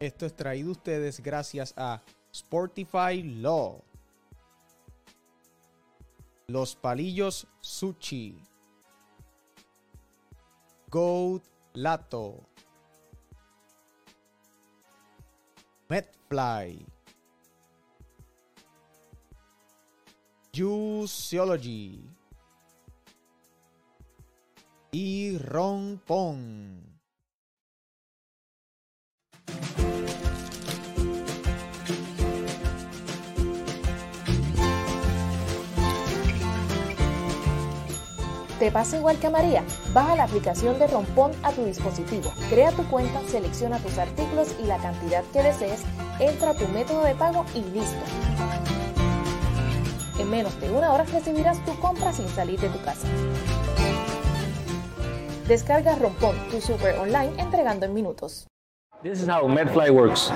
Esto es traído ustedes gracias a Sportify Law. Los Palillos Sushi. Goat Lato. Medfly. Juiceology. Y Ron Pong. ¿Te pasa igual que a María? Baja la aplicación de Rompón a tu dispositivo, crea tu cuenta, selecciona tus artículos y la cantidad que desees, entra a tu método de pago y listo. En menos de una hora recibirás tu compra sin salir de tu casa. Descarga Rompón, tu super online entregando en minutos. This is how Medfly works.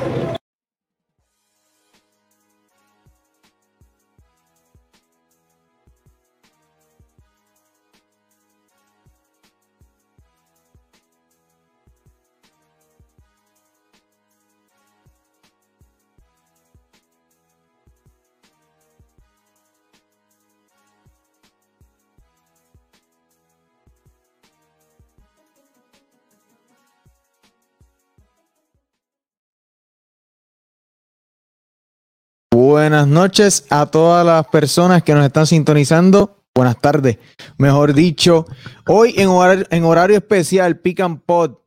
Buenas noches a todas las personas que nos están sintonizando. Buenas tardes, mejor dicho. Hoy en horario, en horario especial, Pick and Pod,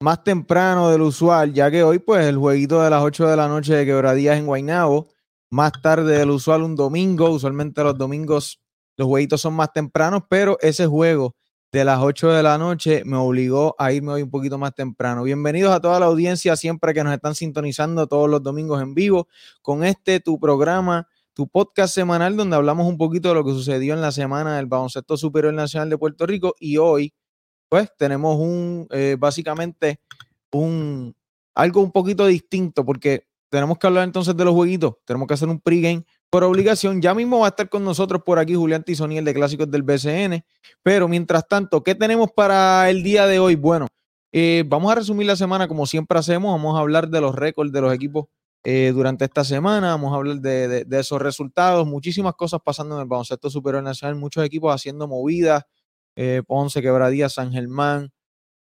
más temprano del usual, ya que hoy, pues, el jueguito de las 8 de la noche de quebradías en Guaynabo, más tarde del usual un domingo. Usualmente los domingos los jueguitos son más tempranos, pero ese juego de las 8 de la noche me obligó a irme hoy un poquito más temprano. Bienvenidos a toda la audiencia, siempre que nos están sintonizando todos los domingos en vivo, con este tu programa, tu podcast semanal, donde hablamos un poquito de lo que sucedió en la semana del Baloncesto Superior Nacional de Puerto Rico. Y hoy, pues, tenemos un, eh, básicamente, un, algo un poquito distinto, porque tenemos que hablar entonces de los jueguitos, tenemos que hacer un pregame por obligación. Ya mismo va a estar con nosotros por aquí Julián Tizoniel de Clásicos del BCN. Pero mientras tanto, ¿qué tenemos para el día de hoy? Bueno, eh, vamos a resumir la semana como siempre hacemos. Vamos a hablar de los récords de los equipos eh, durante esta semana. Vamos a hablar de, esos resultados. Muchísimas cosas pasando en el baloncesto superior nacional. Muchos equipos haciendo movidas. Eh, Ponce, Quebradía, San Germán.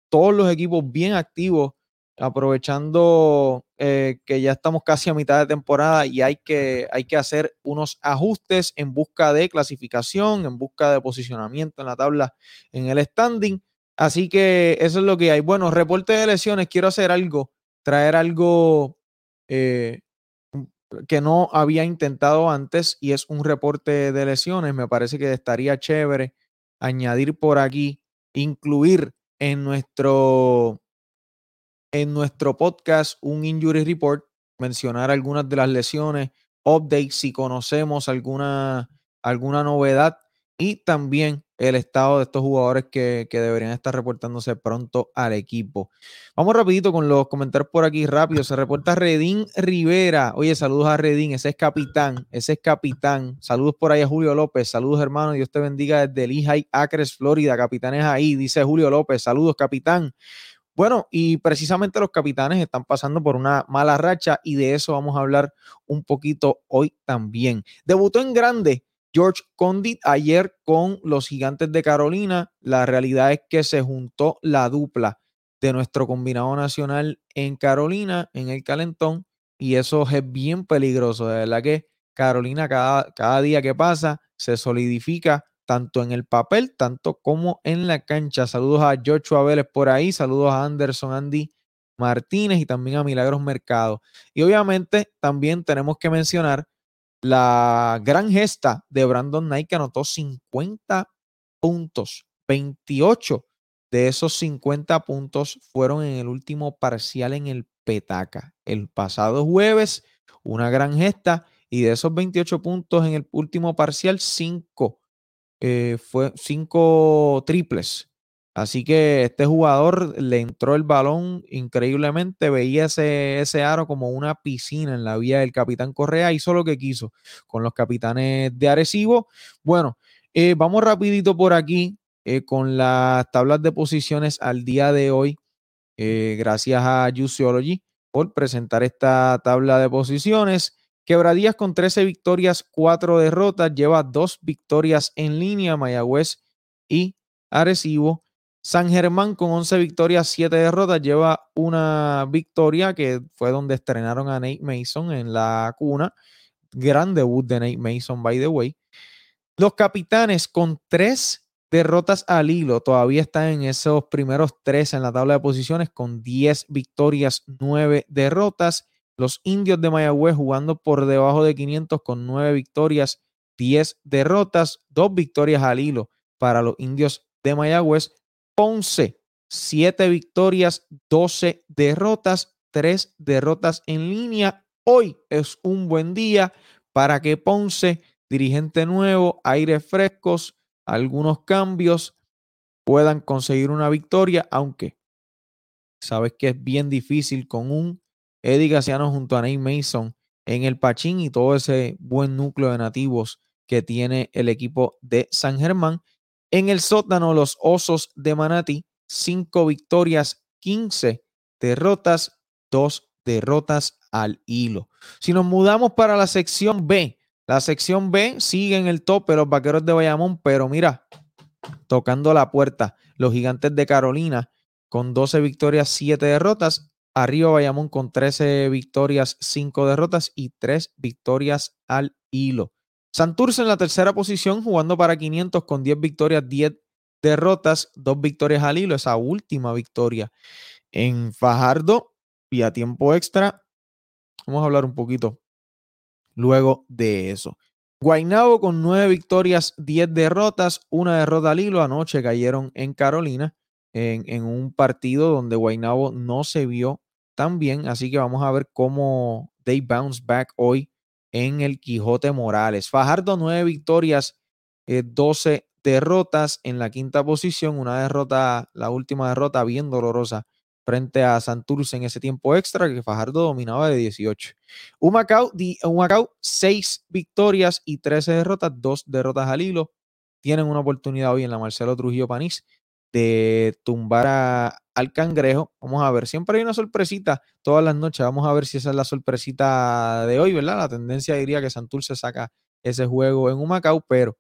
Todos los equipos bien activos aprovechando eh, que ya estamos casi a mitad de temporada y hay que, hay que hacer unos ajustes en busca de clasificación, en busca de posicionamiento en la tabla, en el standing. Así que eso es lo que hay. Bueno, reporte de lesiones, quiero hacer algo, traer algo eh, que no había intentado antes y es un reporte de lesiones. Me parece que estaría chévere añadir por aquí, incluir en nuestro en nuestro podcast un injury report, mencionar algunas de las lesiones, updates si conocemos alguna, alguna novedad y también el estado de estos jugadores que, que, deberían estar reportándose pronto al equipo. Vamos rapidito con los comentarios por aquí rápido. Se reporta Redín Rivera. Oye, saludos a Redín, ese es capitán, ese es capitán. Saludos por ahí a Julio López. Saludos hermano, Dios te bendiga desde Lehigh Acres, Florida. Capitán es ahí, dice Julio López. Saludos capitán. Bueno, y precisamente los capitanes están pasando por una mala racha y de eso vamos a hablar un poquito hoy también. Debutó en grande George Condit ayer con los gigantes de Carolina. La realidad es que se juntó la dupla de nuestro combinado nacional en Carolina, en el calentón, y eso es bien peligroso. De verdad que Carolina cada, cada día que pasa se solidifica tanto en el papel, tanto como en la cancha. Saludos a Joshua Vélez por ahí, saludos a Anderson Andy Martínez y también a Milagros Mercado. Y obviamente también tenemos que mencionar la gran gesta de Brandon Knight que anotó 50 puntos, 28 de esos 50 puntos fueron en el último parcial en el Petaca. El pasado jueves, una gran gesta y de esos 28 puntos en el último parcial, 5 eh, fue cinco triples. Así que este jugador le entró el balón increíblemente, veía ese, ese aro como una piscina en la vía del capitán Correa, hizo lo que quiso con los capitanes de Arecibo. Bueno, eh, vamos rapidito por aquí eh, con las tablas de posiciones al día de hoy, gracias a Juiceology. por presentar esta tabla de posiciones. Quebradías con 13 victorias, 4 derrotas, lleva dos victorias en línea, Mayagüez y Arecibo. San Germán con 11 victorias, 7 derrotas, lleva una victoria que fue donde estrenaron a Nate Mason en la cuna. Gran debut de Nate Mason, by the way. Los capitanes con 3 derrotas al hilo, todavía están en esos primeros 3 en la tabla de posiciones con 10 victorias, 9 derrotas. Los indios de Mayagüez jugando por debajo de 500 con 9 victorias, 10 derrotas, 2 victorias al hilo para los indios de Mayagüez. Ponce, 7 victorias, 12 derrotas, 3 derrotas en línea. Hoy es un buen día para que Ponce, dirigente nuevo, aires frescos, algunos cambios, puedan conseguir una victoria, aunque sabes que es bien difícil con un Eddie Gaciano junto a Nate Mason en el Pachín y todo ese buen núcleo de nativos que tiene el equipo de San Germán. En el sótano, los Osos de Manati, 5 victorias, 15 derrotas, 2 derrotas al hilo. Si nos mudamos para la sección B, la sección B sigue en el top de los Vaqueros de Bayamón, pero mira, tocando la puerta, los Gigantes de Carolina con 12 victorias, 7 derrotas. Arriba Bayamón con 13 victorias, 5 derrotas y 3 victorias al hilo. Santurce en la tercera posición, jugando para 500 con 10 victorias, 10 derrotas, 2 victorias al hilo. Esa última victoria en Fajardo, vía tiempo extra. Vamos a hablar un poquito luego de eso. Guainabo con 9 victorias, 10 derrotas, una derrota al hilo. Anoche cayeron en Carolina en, en un partido donde Guainabo no se vio tan bien. Así que vamos a ver cómo they bounce back hoy en el Quijote Morales. Fajardo, nueve victorias, 12 eh, derrotas en la quinta posición. Una derrota, la última derrota bien dolorosa frente a Santurce en ese tiempo extra que Fajardo dominaba de 18. Humacao, Humacao 6 victorias y 13 derrotas, dos derrotas al hilo. Tienen una oportunidad hoy en la Marcelo Trujillo Panís de tumbar al cangrejo. Vamos a ver, siempre hay una sorpresita todas las noches. Vamos a ver si esa es la sorpresita de hoy, ¿verdad? La tendencia diría que Santurce saca ese juego en Humacao, pero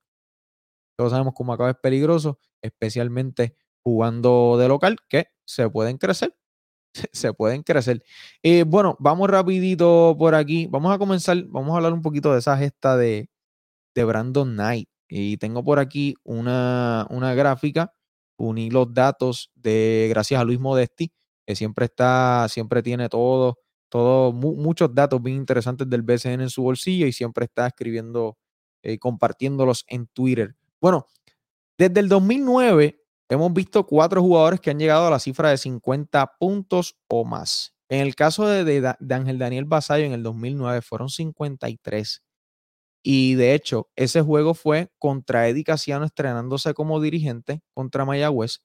todos sabemos que Humacao es peligroso, especialmente jugando de local, que se pueden crecer. Se pueden crecer. Eh, bueno, vamos rapidito por aquí. Vamos a comenzar, vamos a hablar un poquito de esa gesta de, de Brandon Knight. Y tengo por aquí una, una gráfica uní los datos de, gracias a Luis Modesti, que siempre está, siempre tiene todo, todo muchos datos bien interesantes del BCN en su bolsillo y siempre está escribiendo y eh, compartiéndolos en Twitter. Bueno, desde el 2009 hemos visto cuatro jugadores que han llegado a la cifra de 50 puntos o más. En el caso de, de Ángel Daniel Basayo en el 2009 fueron 53. Y de hecho, ese juego fue contra Eddie Casiano estrenándose como dirigente contra Mayagüez.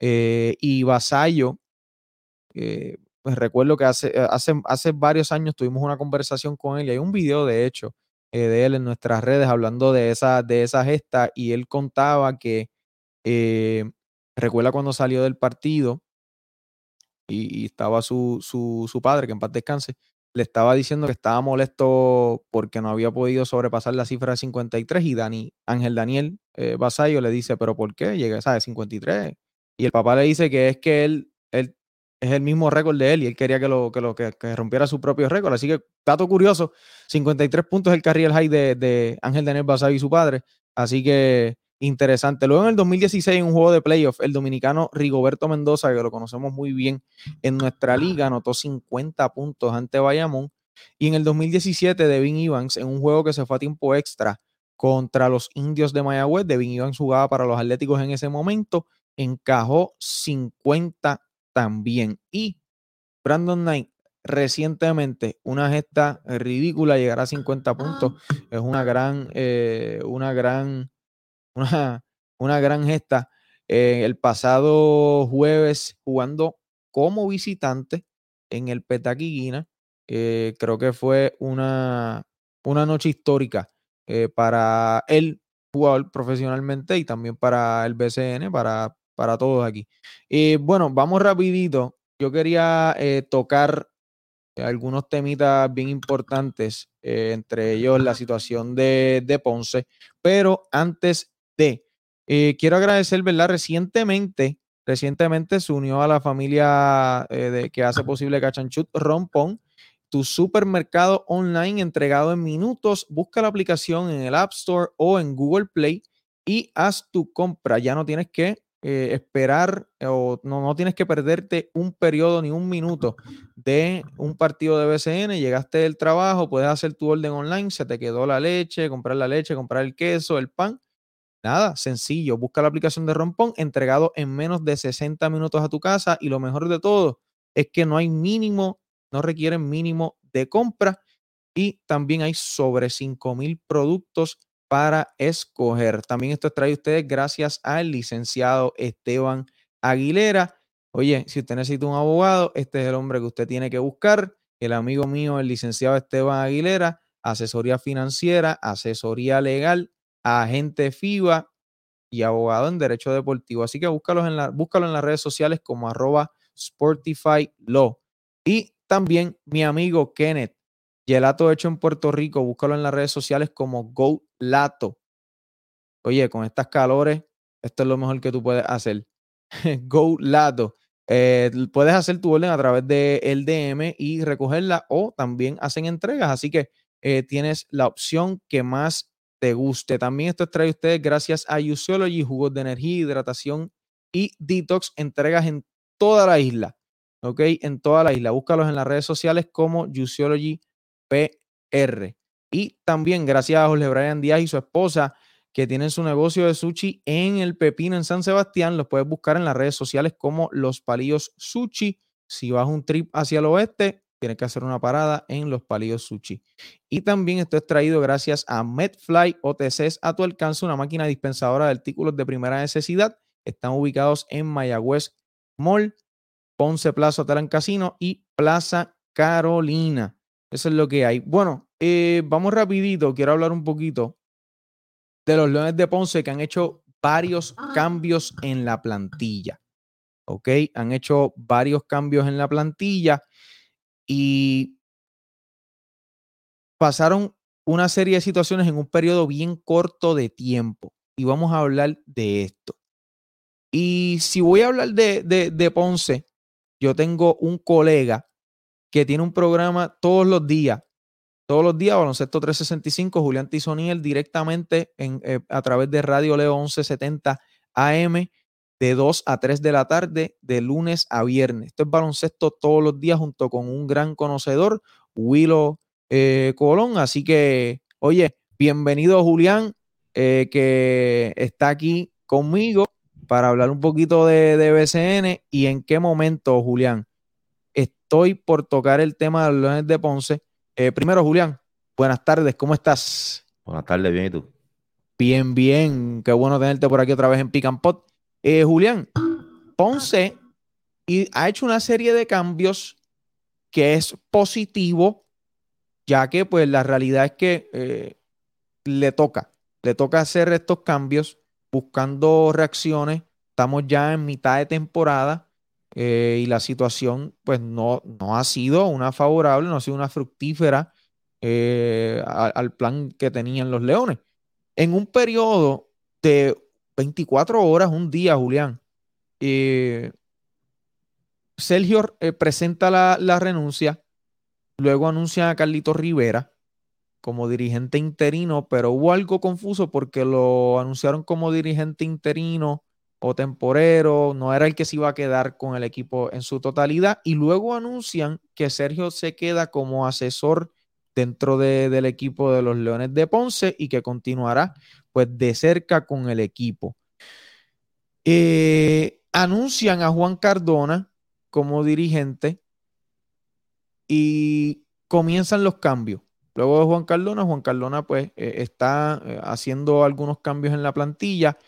Eh, y Vasallo, eh, pues recuerdo que hace, eh, hace, hace, varios años tuvimos una conversación con él y hay un video, de hecho, de él en nuestras redes hablando de esa, de esa gesta y él contaba que recuerda cuando salió del partido y, estaba su, su, su padre, que en paz descanse, le estaba diciendo que estaba molesto porque no había podido sobrepasar la cifra de 53 y Dani, Ángel Daniel eh, Basayo le dice, pero ¿por qué? Llega a 53. Y el papá le dice que es que él, él es el mismo récord de él y él quería que lo que, lo, que, rompiera su propio récord. Así que, dato curioso, 53 puntos el carril high de, de Ángel Daniel Basayo y su padre. Así que interesante. Luego en el 2016, en un juego de playoff, el dominicano Rigoberto Mendoza, que lo conocemos muy bien en nuestra liga, anotó 50 puntos ante Bayamón. Y en el 2017, Devin Evans, en un juego que se fue a tiempo extra contra los indios de Mayagüez, Devin Evans jugaba para los Atléticos en ese momento, encajó 50 también. Y Brandon Knight, recientemente, una gesta ridícula, llegar a 50 puntos, es una gran, eh, una gran una, una gran gesta. Eh, el pasado jueves jugando como visitante en el Petaquiguina. Eh, creo que fue una, una noche histórica eh, para el jugador profesionalmente y también para el BCN, para, para todos aquí. bueno, vamos rapidito. Yo quería tocar algunos temitas bien importantes, eh, entre ellos la situación de, de Ponce. Pero antes eh, quiero agradecer, ¿verdad? Recientemente, recientemente se unió a la familia eh, que hace posible Cachanchut Rompón, tu supermercado online entregado en minutos. Busca la aplicación en el App Store o en Google Play y haz tu compra. Ya no tienes que eh, esperar o no, no, tienes que perderte un periodo ni un minuto de un partido de BCN. Llegaste del trabajo, puedes hacer tu orden online, se te quedó la leche, comprar la leche, comprar el queso, el pan. Nada, sencillo. Busca la aplicación de Rompón entregado en menos de 60 minutos a tu casa y lo mejor de todo es que no hay mínimo, no requieren mínimo de compra y también hay sobre 5 mil productos para escoger. También esto a ustedes gracias al licenciado Esteban Aguilera. Oye, si usted necesita un abogado, este es el hombre que usted tiene que buscar. El amigo mío, el licenciado Esteban Aguilera, asesoría financiera, asesoría legal, agente FIBA y abogado en derecho deportivo. Así que en, la, búscalo en las redes sociales como arroba Sportify Law. Y también mi amigo Kenneth, Gelato hecho en Puerto Rico, búscalo en las redes sociales como Go Lato. Oye, con estas calores, esto es lo mejor que tú puedes hacer. Go Lato. Eh, puedes hacer tu orden a través de el DM y recogerla o también hacen entregas. Así que eh, tienes la opción que más te guste. También esto trae ustedes gracias a Useology, jugos de energía, hidratación y detox, entregas en toda la isla. ¿Ok? En toda la isla. Búscalos en las redes sociales como Useology PR. Y también gracias a Jorge Brian Díaz y su esposa que tienen su negocio de sushi en el Pepino en San Sebastián. Los puedes buscar en las redes sociales como Los Palillos Sushi. Si vas un trip hacia el oeste, tienes que hacer una parada en Los Palillos Sushi. Y también esto es traído gracias a Medfly OTCs a tu alcance, una máquina dispensadora de artículos de primera necesidad. Están ubicados en Mayagüez Mall, Ponce Plaza Hotel Casino y Plaza Carolina. Eso es lo que hay. Bueno, eh, vamos rapidito. Quiero hablar un poquito de los Leones de Ponce que han hecho varios cambios en la plantilla. ¿Ok? Han hecho varios cambios en la plantilla y pasaron una serie de situaciones en un periodo bien corto de tiempo. Y vamos a hablar de esto. Y si voy a hablar de, de, de Ponce, yo tengo un colega que tiene un programa todos los días. Todos los días, Baloncesto 365, Julián Tizoniel directamente en, eh, a través de Radio Leo 1170 AM de 2 a 3 de la tarde, de lunes a viernes. Esto es baloncesto todos los días junto con un gran conocedor, Willow eh, Colón. Así que, oye, bienvenido Julián, eh, que está aquí conmigo para hablar un poquito de, de BCN y en qué momento, Julián, estoy por tocar el tema de los Leones de Ponce. Eh, primero, Julián, buenas tardes, ¿cómo estás? Buenas tardes, bien, ¿y tú? Bien, bien, qué bueno tenerte por aquí otra vez en Pick Pot. Eh, Julián, Ponce y ha hecho una serie de cambios que es positivo, ya que pues la realidad es que eh, le toca, le toca hacer estos cambios buscando reacciones. Estamos ya en mitad de temporada eh, y la situación pues no, no ha sido una favorable, no ha sido una fructífera eh, al plan que tenían los Leones. En un periodo de 24 horas, un día, Julián, eh, Sergio presenta la, la, renuncia, luego anuncia a Carlito Rivera como dirigente interino, pero hubo algo confuso porque lo anunciaron como dirigente interino o temporero, no era el que se iba a quedar con el equipo en su totalidad. Y luego anuncian que Sergio se queda como asesor dentro del equipo de los Leones de Ponce y que continuará pues de cerca con el equipo. Eh, anuncian a Juan Cardona como dirigente y comienzan los cambios. Luego de Juan Cardona, Juan Cardona pues eh, está eh, haciendo algunos cambios en la plantilla,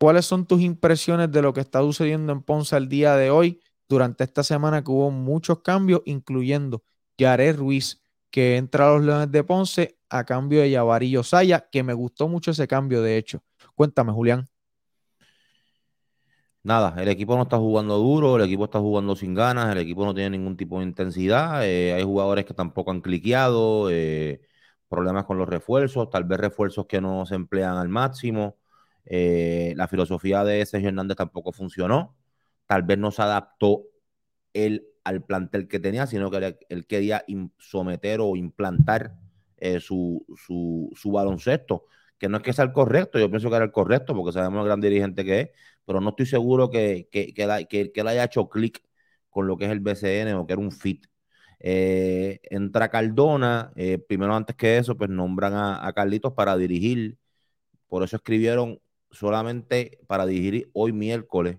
¿Cuáles son tus impresiones de lo que está sucediendo en Ponce al día de hoy, durante esta semana que hubo muchos cambios, incluyendo Yaré Ruiz, que entra a los Leones de Ponce a cambio de Yavarillo Saya, que me gustó mucho ese cambio, de hecho. Cuéntame, Julián. nada, el equipo no está jugando duro, el equipo está jugando sin ganas, el equipo no tiene ningún tipo de intensidad, eh, hay jugadores que tampoco han cliqueado, eh, problemas con los refuerzos, tal vez refuerzos que no se emplean al máximo, eh, la filosofía de ese Hernández tampoco funcionó, tal vez no se adaptó él al plantel que tenía, sino que él quería someter o implantar su, su, su baloncesto que no es que sea el correcto, yo pienso que era el correcto porque sabemos el gran dirigente que es, pero no estoy seguro que, que, que, él haya hecho clic con lo que es el BCN o que era un fit. Eh, entra Cardona, eh, primero antes que eso, pues nombran a, Carlitos para dirigir, por eso escribieron solamente para dirigir hoy miércoles.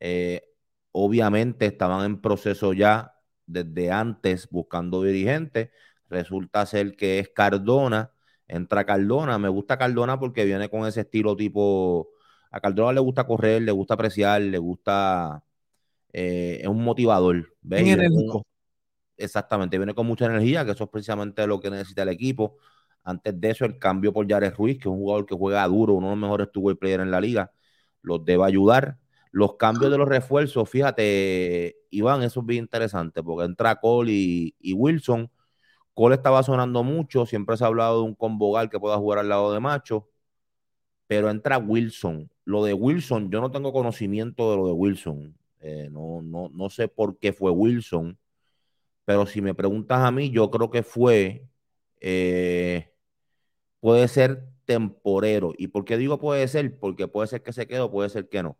Eh, obviamente estaban en proceso ya desde antes buscando dirigentes, resulta ser que es Cardona, entra Cardona, me gusta Cardona porque viene con ese estilo tipo a Cardona le gusta correr, le gusta apreciar, le gusta. Eh, es un motivador. exactamente, viene con mucha energía, que eso es precisamente lo que necesita el equipo. Antes de eso, el cambio por Jared Ruiz, que es un jugador que juega duro, uno de los mejores two players en la liga, los debe ayudar. Los cambios de los refuerzos, fíjate, Iván, eso es bien interesante, porque entra Cole y, y Wilson. Cole estaba sonando mucho, siempre se ha hablado de un convogal que pueda jugar al lado de Macho, pero entra Wilson lo de Wilson, yo no tengo conocimiento de lo de Wilson. Eh, no, no, no sé por qué fue Wilson, pero si me preguntas a mí, yo creo que fue, eh, puede ser temporero. ¿Y por qué digo puede ser? Porque puede ser que se quede o puede ser que no.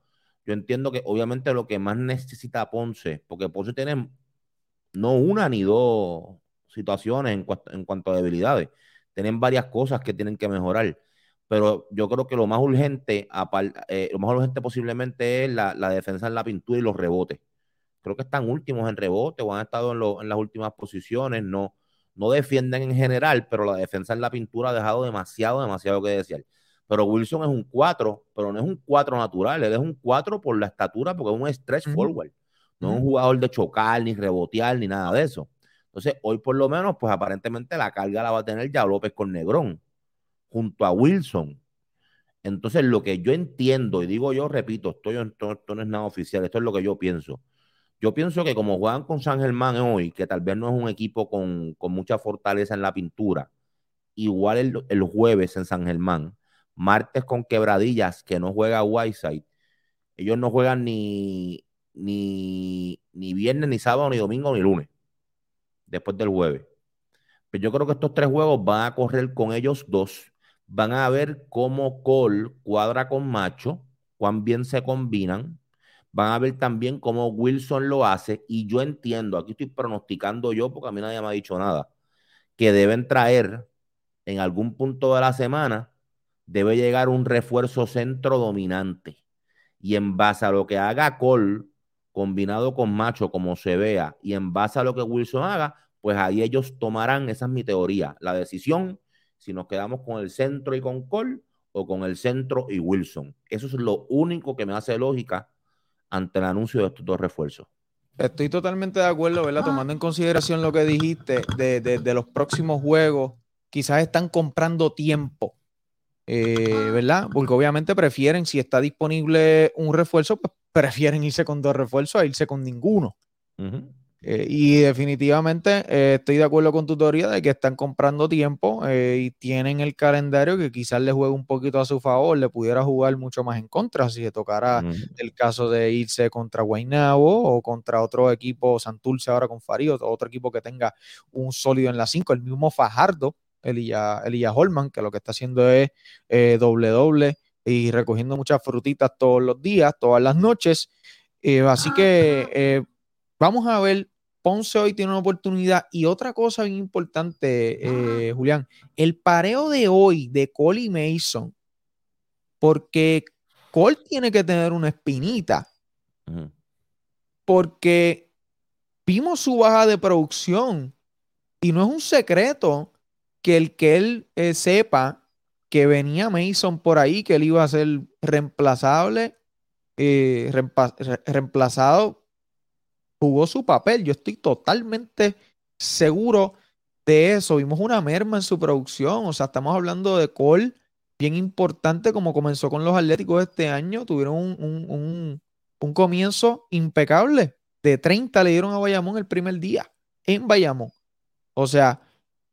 Yo entiendo que obviamente lo que más necesita Ponce, porque Ponce tiene no una ni dos situaciones en, en cuanto a debilidades, tienen varias cosas que tienen que mejorar pero yo creo que lo más urgente, eh, lo más urgente posiblemente es la, defensa en la pintura y los rebotes. Creo que están últimos en rebote o han estado en, las últimas posiciones, no, no defienden en general, pero la defensa en la pintura ha dejado demasiado, demasiado que desear. Pero Wilson es un 4, pero no es un 4 natural, él es un 4 por la estatura, porque es un stretch forward. No es un jugador de chocar, ni rebotear, ni nada de eso. Entonces, hoy por lo menos, pues aparentemente la carga la va a tener ya López con Negrón junto a Wilson. Entonces, lo que yo entiendo, y digo yo, repito, esto, esto, no es nada oficial, esto es lo que yo pienso. Yo pienso que como juegan con San Germán hoy, que tal vez no es un equipo con, mucha fortaleza en la pintura, igual el, jueves en San Germán, martes con Quebradillas, que no juega Whiteside, ellos no juegan ni, ni, ni viernes, ni sábado, ni domingo, ni lunes, después del jueves. Pero yo creo que estos tres juegos van a correr con ellos dos van a ver cómo Cole cuadra con Macho, cuán bien se combinan. Van a ver también cómo Wilson lo hace. Y yo entiendo, aquí estoy pronosticando yo, porque a mí nadie me ha dicho nada, que deben traer en algún punto de la semana, debe llegar un refuerzo centro dominante. Y en base a lo que haga Cole, combinado con Macho, como se vea, y en base a lo que Wilson haga, pues ahí ellos tomarán, esa es mi teoría, la decisión si nos quedamos con el centro y con Cole o con el centro y Wilson. Eso es lo único que me hace lógica ante el anuncio de estos dos refuerzos. Estoy totalmente de acuerdo, ¿verdad? Tomando en consideración lo que dijiste de, los próximos juegos, quizás están comprando tiempo, eh, ¿verdad? Porque obviamente prefieren, si está disponible un refuerzo, pues prefieren irse con dos refuerzos a irse con ninguno. Eh, y definitivamente eh, estoy de acuerdo con tu teoría de que están comprando tiempo y tienen el calendario que quizás le juegue un poquito a su favor, le pudiera jugar mucho más en contra si se tocara el caso de irse contra Guaynabo o contra otro equipo, Santurce ahora con Farío, otro equipo que tenga un sólido en la 5, el mismo Fajardo, Elías Holman, que lo que está haciendo es doble doble y recogiendo muchas frutitas todos los días, todas las noches. así que vamos a ver Ponce hoy tiene una oportunidad. Y otra cosa bien importante, eh, Julián, el pareo de hoy de Cole y Mason, porque Cole tiene que tener una espinita, porque vimos su baja de producción y no es un secreto que el que él eh, sepa que venía Mason por ahí, que él iba a ser reemplazable, eh, reemplazado jugó su papel. Yo estoy totalmente seguro de eso. Vimos una merma en su producción. O sea, estamos hablando de Cole, bien importante, como comenzó con los Atléticos este año. Tuvieron un, un comienzo impecable. De 30 le dieron a Bayamón el primer día en Bayamón. O sea,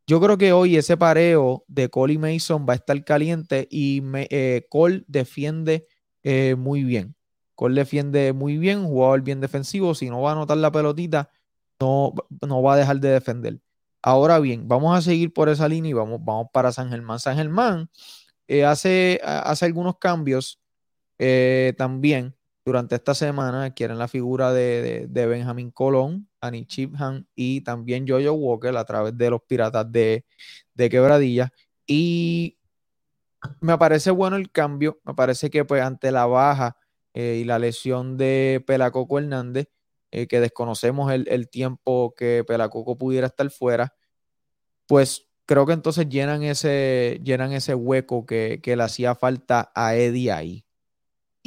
yo creo que hoy ese pareo de Cole y Mason va a estar caliente y eh, Cole defiende eh, muy bien. Cole defiende muy bien, jugador bien defensivo. Si no va a anotar la pelotita, no, no va a dejar de defender. Ahora bien, vamos a seguir por esa línea y vamos, vamos para San Germán. San Germán eh, hace, hace algunos cambios también durante esta semana. Quieren la figura de, de Benjamín Colón, Annie Chiphan y también Jojo Walker a través de los Piratas de, de Quebradilla. Y me parece bueno el cambio. Me parece que pues ante la baja eh, y la lesión de Pelacoco Hernández, eh, que desconocemos el, tiempo que Pelacoco pudiera estar fuera, pues creo que entonces llenan ese, llenan ese hueco que, que le hacía falta a Eddie ahí.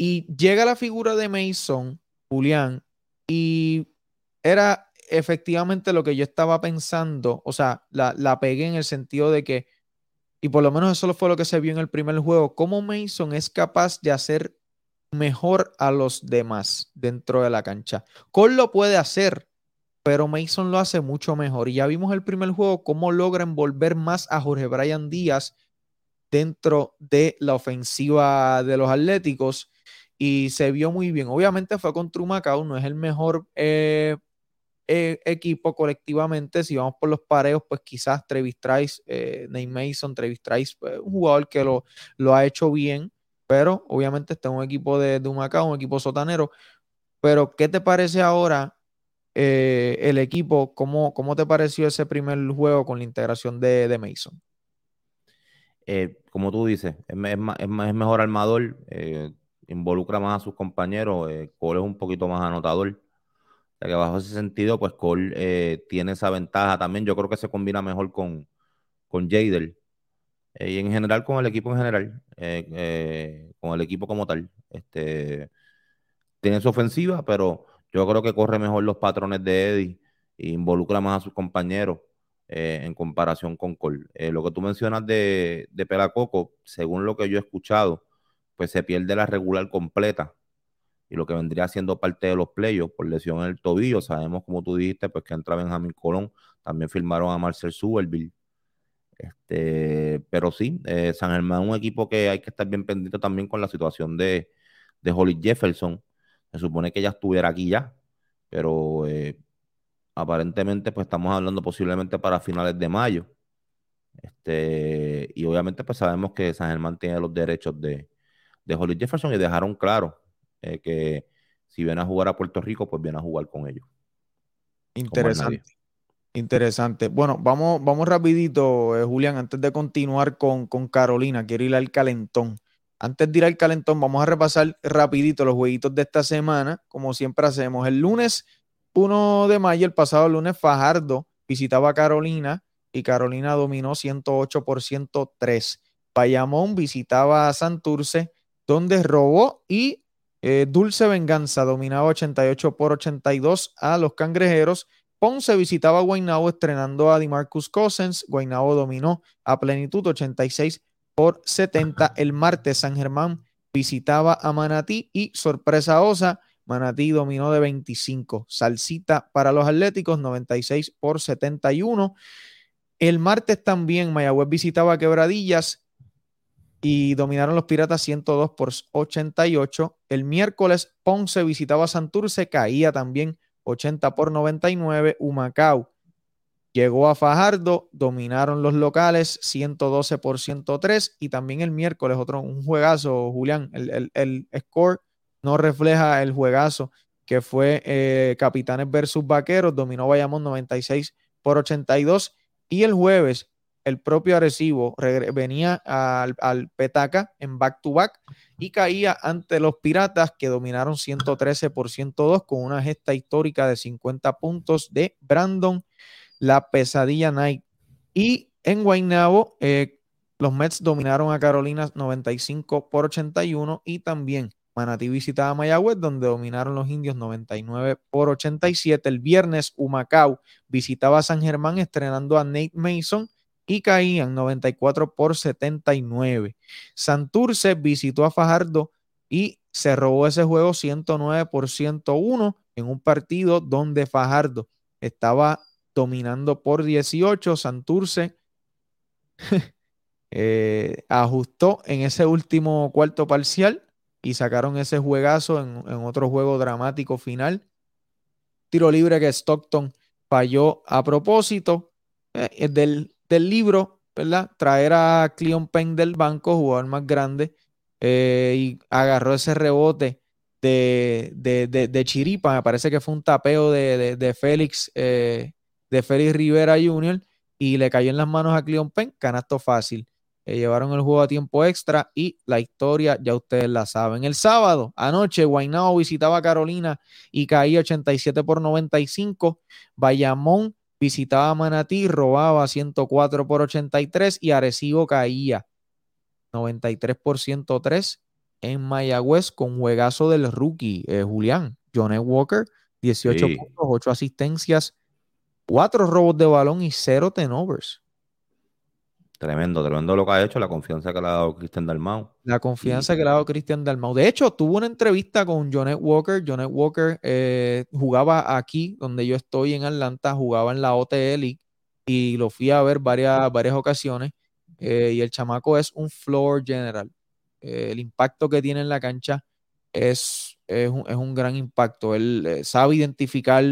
Y llega la figura de Mason, Julián, y era efectivamente lo que yo estaba pensando, o sea, la, pegué en el sentido de que, y por lo menos eso fue lo que se vio en el primer juego, cómo Mason es capaz de hacer mejor a los demás dentro de la cancha. Cole lo puede hacer, pero Mason lo hace mucho mejor. Y ya vimos el primer juego cómo logra envolver más a Jorge Brian Díaz dentro de la ofensiva de los Atléticos y se vio muy bien. Obviamente fue contra Macao, no es el mejor eh, eh, equipo colectivamente, si vamos por los pareos, pues quizás Travis Trice, eh, Mason, Travis Trice, pues, un jugador que lo, lo ha hecho bien, pero obviamente está un equipo de, de Humacao, un equipo sotanero. Pero, ¿qué te parece ahora eh, el equipo? ¿Cómo, ¿Cómo te pareció ese primer juego con la integración de, de Mason? como tú dices, es, es, es, mejor armador, involucra más a sus compañeros, Cole es un poquito más anotador sea que bajo ese sentido, pues Cole eh, tiene esa ventaja también. Yo creo que se combina mejor con, con Jader. Eh, y en general con el equipo en general, eh, con el equipo como tal. Este, tiene su ofensiva, pero yo creo que corre mejor los patrones de Eddie e involucra más a sus compañeros en comparación con Cole. lo que tú mencionas de, de Pelacoco, según lo que yo he escuchado, pues se pierde la regular completa y lo que vendría siendo parte de los playoffs por lesión en el tobillo. Sabemos, como tú dijiste, pues que entra Benjamín Colón. También firmaron a Marcel Suberville. Este, pero sí, eh, San Germán es un equipo que hay que estar bien pendiente también con la situación de, de Holly Jefferson. Se supone que ella estuviera aquí ya, pero eh, aparentemente pues estamos hablando posiblemente para finales de mayo. Este, y obviamente pues sabemos que San Germán tiene los derechos de, de Holly Jefferson y dejaron claro eh, que si viene a jugar a Puerto Rico, pues viene a jugar con ellos. Interesante. Interesante. Bueno, vamos, vamos rapidito, eh, Julián, antes de continuar con, con, Carolina, quiero ir al calentón. Antes de ir al calentón, vamos a repasar rapidito los jueguitos de esta semana, como siempre hacemos. El lunes 1 de mayo, el pasado lunes, Fajardo visitaba a Carolina y Carolina dominó 108 por 103. Payamón visitaba a Santurce, donde robó y eh, Dulce Venganza dominaba 88 por 82 a los cangrejeros. Ponce visitaba a Guaynabo estrenando a DiMarcus Cousins. Guaynabo dominó a plenitud 86 por 70. El martes San Germán visitaba a Manatí y sorpresa osa. Manatí dominó de 25. Salsita para los Atléticos 96 por 71. El martes también Mayagüez visitaba a Quebradillas y dominaron los Piratas 102 por 88. El miércoles Ponce visitaba Santurce, caía también 80 por 99. Humacao llegó a Fajardo, dominaron los locales 112 por 103 y también el miércoles otro un juegazo, Julián, el, el, score no refleja el juegazo que fue eh, Capitanes versus Vaqueros, dominó Bayamón 96 por 82 y el jueves el propio Arecibo venía al, Petaca en back-to-back y caía ante los Piratas que dominaron 113 por 102 con una gesta histórica de 50 puntos de Brandon, la pesadilla Knight. Y en Guaynabo, eh, los Mets dominaron a Carolina 95 por 81 y también Manatí visitaba Mayagüez, donde dominaron los indios 99 por 87. El viernes, Humacao visitaba San Germán estrenando a Nate Mason y caían 94 por 79. Santurce visitó a Fajardo y se robó ese juego 109 por 101 en un partido donde Fajardo estaba dominando por 18. Santurce eh, ajustó en ese último cuarto parcial y sacaron ese juegazo en, otro juego dramático final. Tiro libre que Stockton falló a propósito eh, del, del, libro, ¿verdad? Traer a Cleon Payne del banco, jugador más grande, eh, y agarró ese rebote de, de, Chiripa. Me parece que fue un tapeo de, Félix, eh, de Félix Rivera Jr. y le cayó en las manos a Cleon Payne, canasto fácil. Llevaron el juego a tiempo extra y la historia ya ustedes la saben. El sábado, anoche, Guaynao visitaba a Carolina y caía 87 por 95. Bayamón visitaba a Manatí, robaba 104 por 83 y Arecibo caía 93 por 103 en Mayagüez con juegazo del rookie eh, Julián. John Walker, 18 puntos, 8 asistencias, 4 robos de balón y 0 tenovers. Tremendo, tremendo lo que ha hecho, la confianza que le ha dado Cristian Dalmau. La confianza que le ha dado Cristian Dalmau. De hecho, tuvo una entrevista con Jonet Walker. Jonet Walker eh, jugaba aquí, donde yo estoy en Atlanta, jugaba en la OTL y lo fui a ver varias, varias ocasiones. Eh, y el chamaco es un floor general. Eh, el impacto que tiene en la cancha es, es, un, gran impacto. Él sabe identificar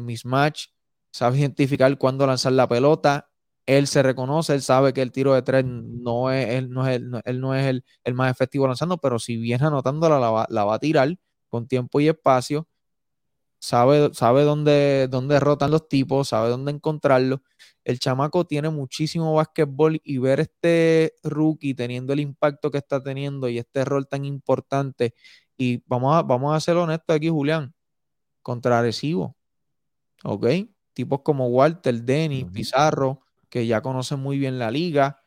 mismatch, sabe identificar cuándo lanzar la pelota él se reconoce, él sabe que el tiro de tres no es, él no es, el, él no es el, más efectivo lanzando, pero si viene anotándola, la va, la va a tirar con tiempo y espacio. Sabe, sabe dónde, dónde rotan los tipos, sabe dónde encontrarlos. El chamaco tiene muchísimo básquetbol y ver este rookie teniendo el impacto que está teniendo y este rol tan importante. Y vamos a, vamos a ser honestos aquí, Julián, contra ¿Ok? Tipos como Walter, Denny, Pizarro, que ya conoce muy bien la liga.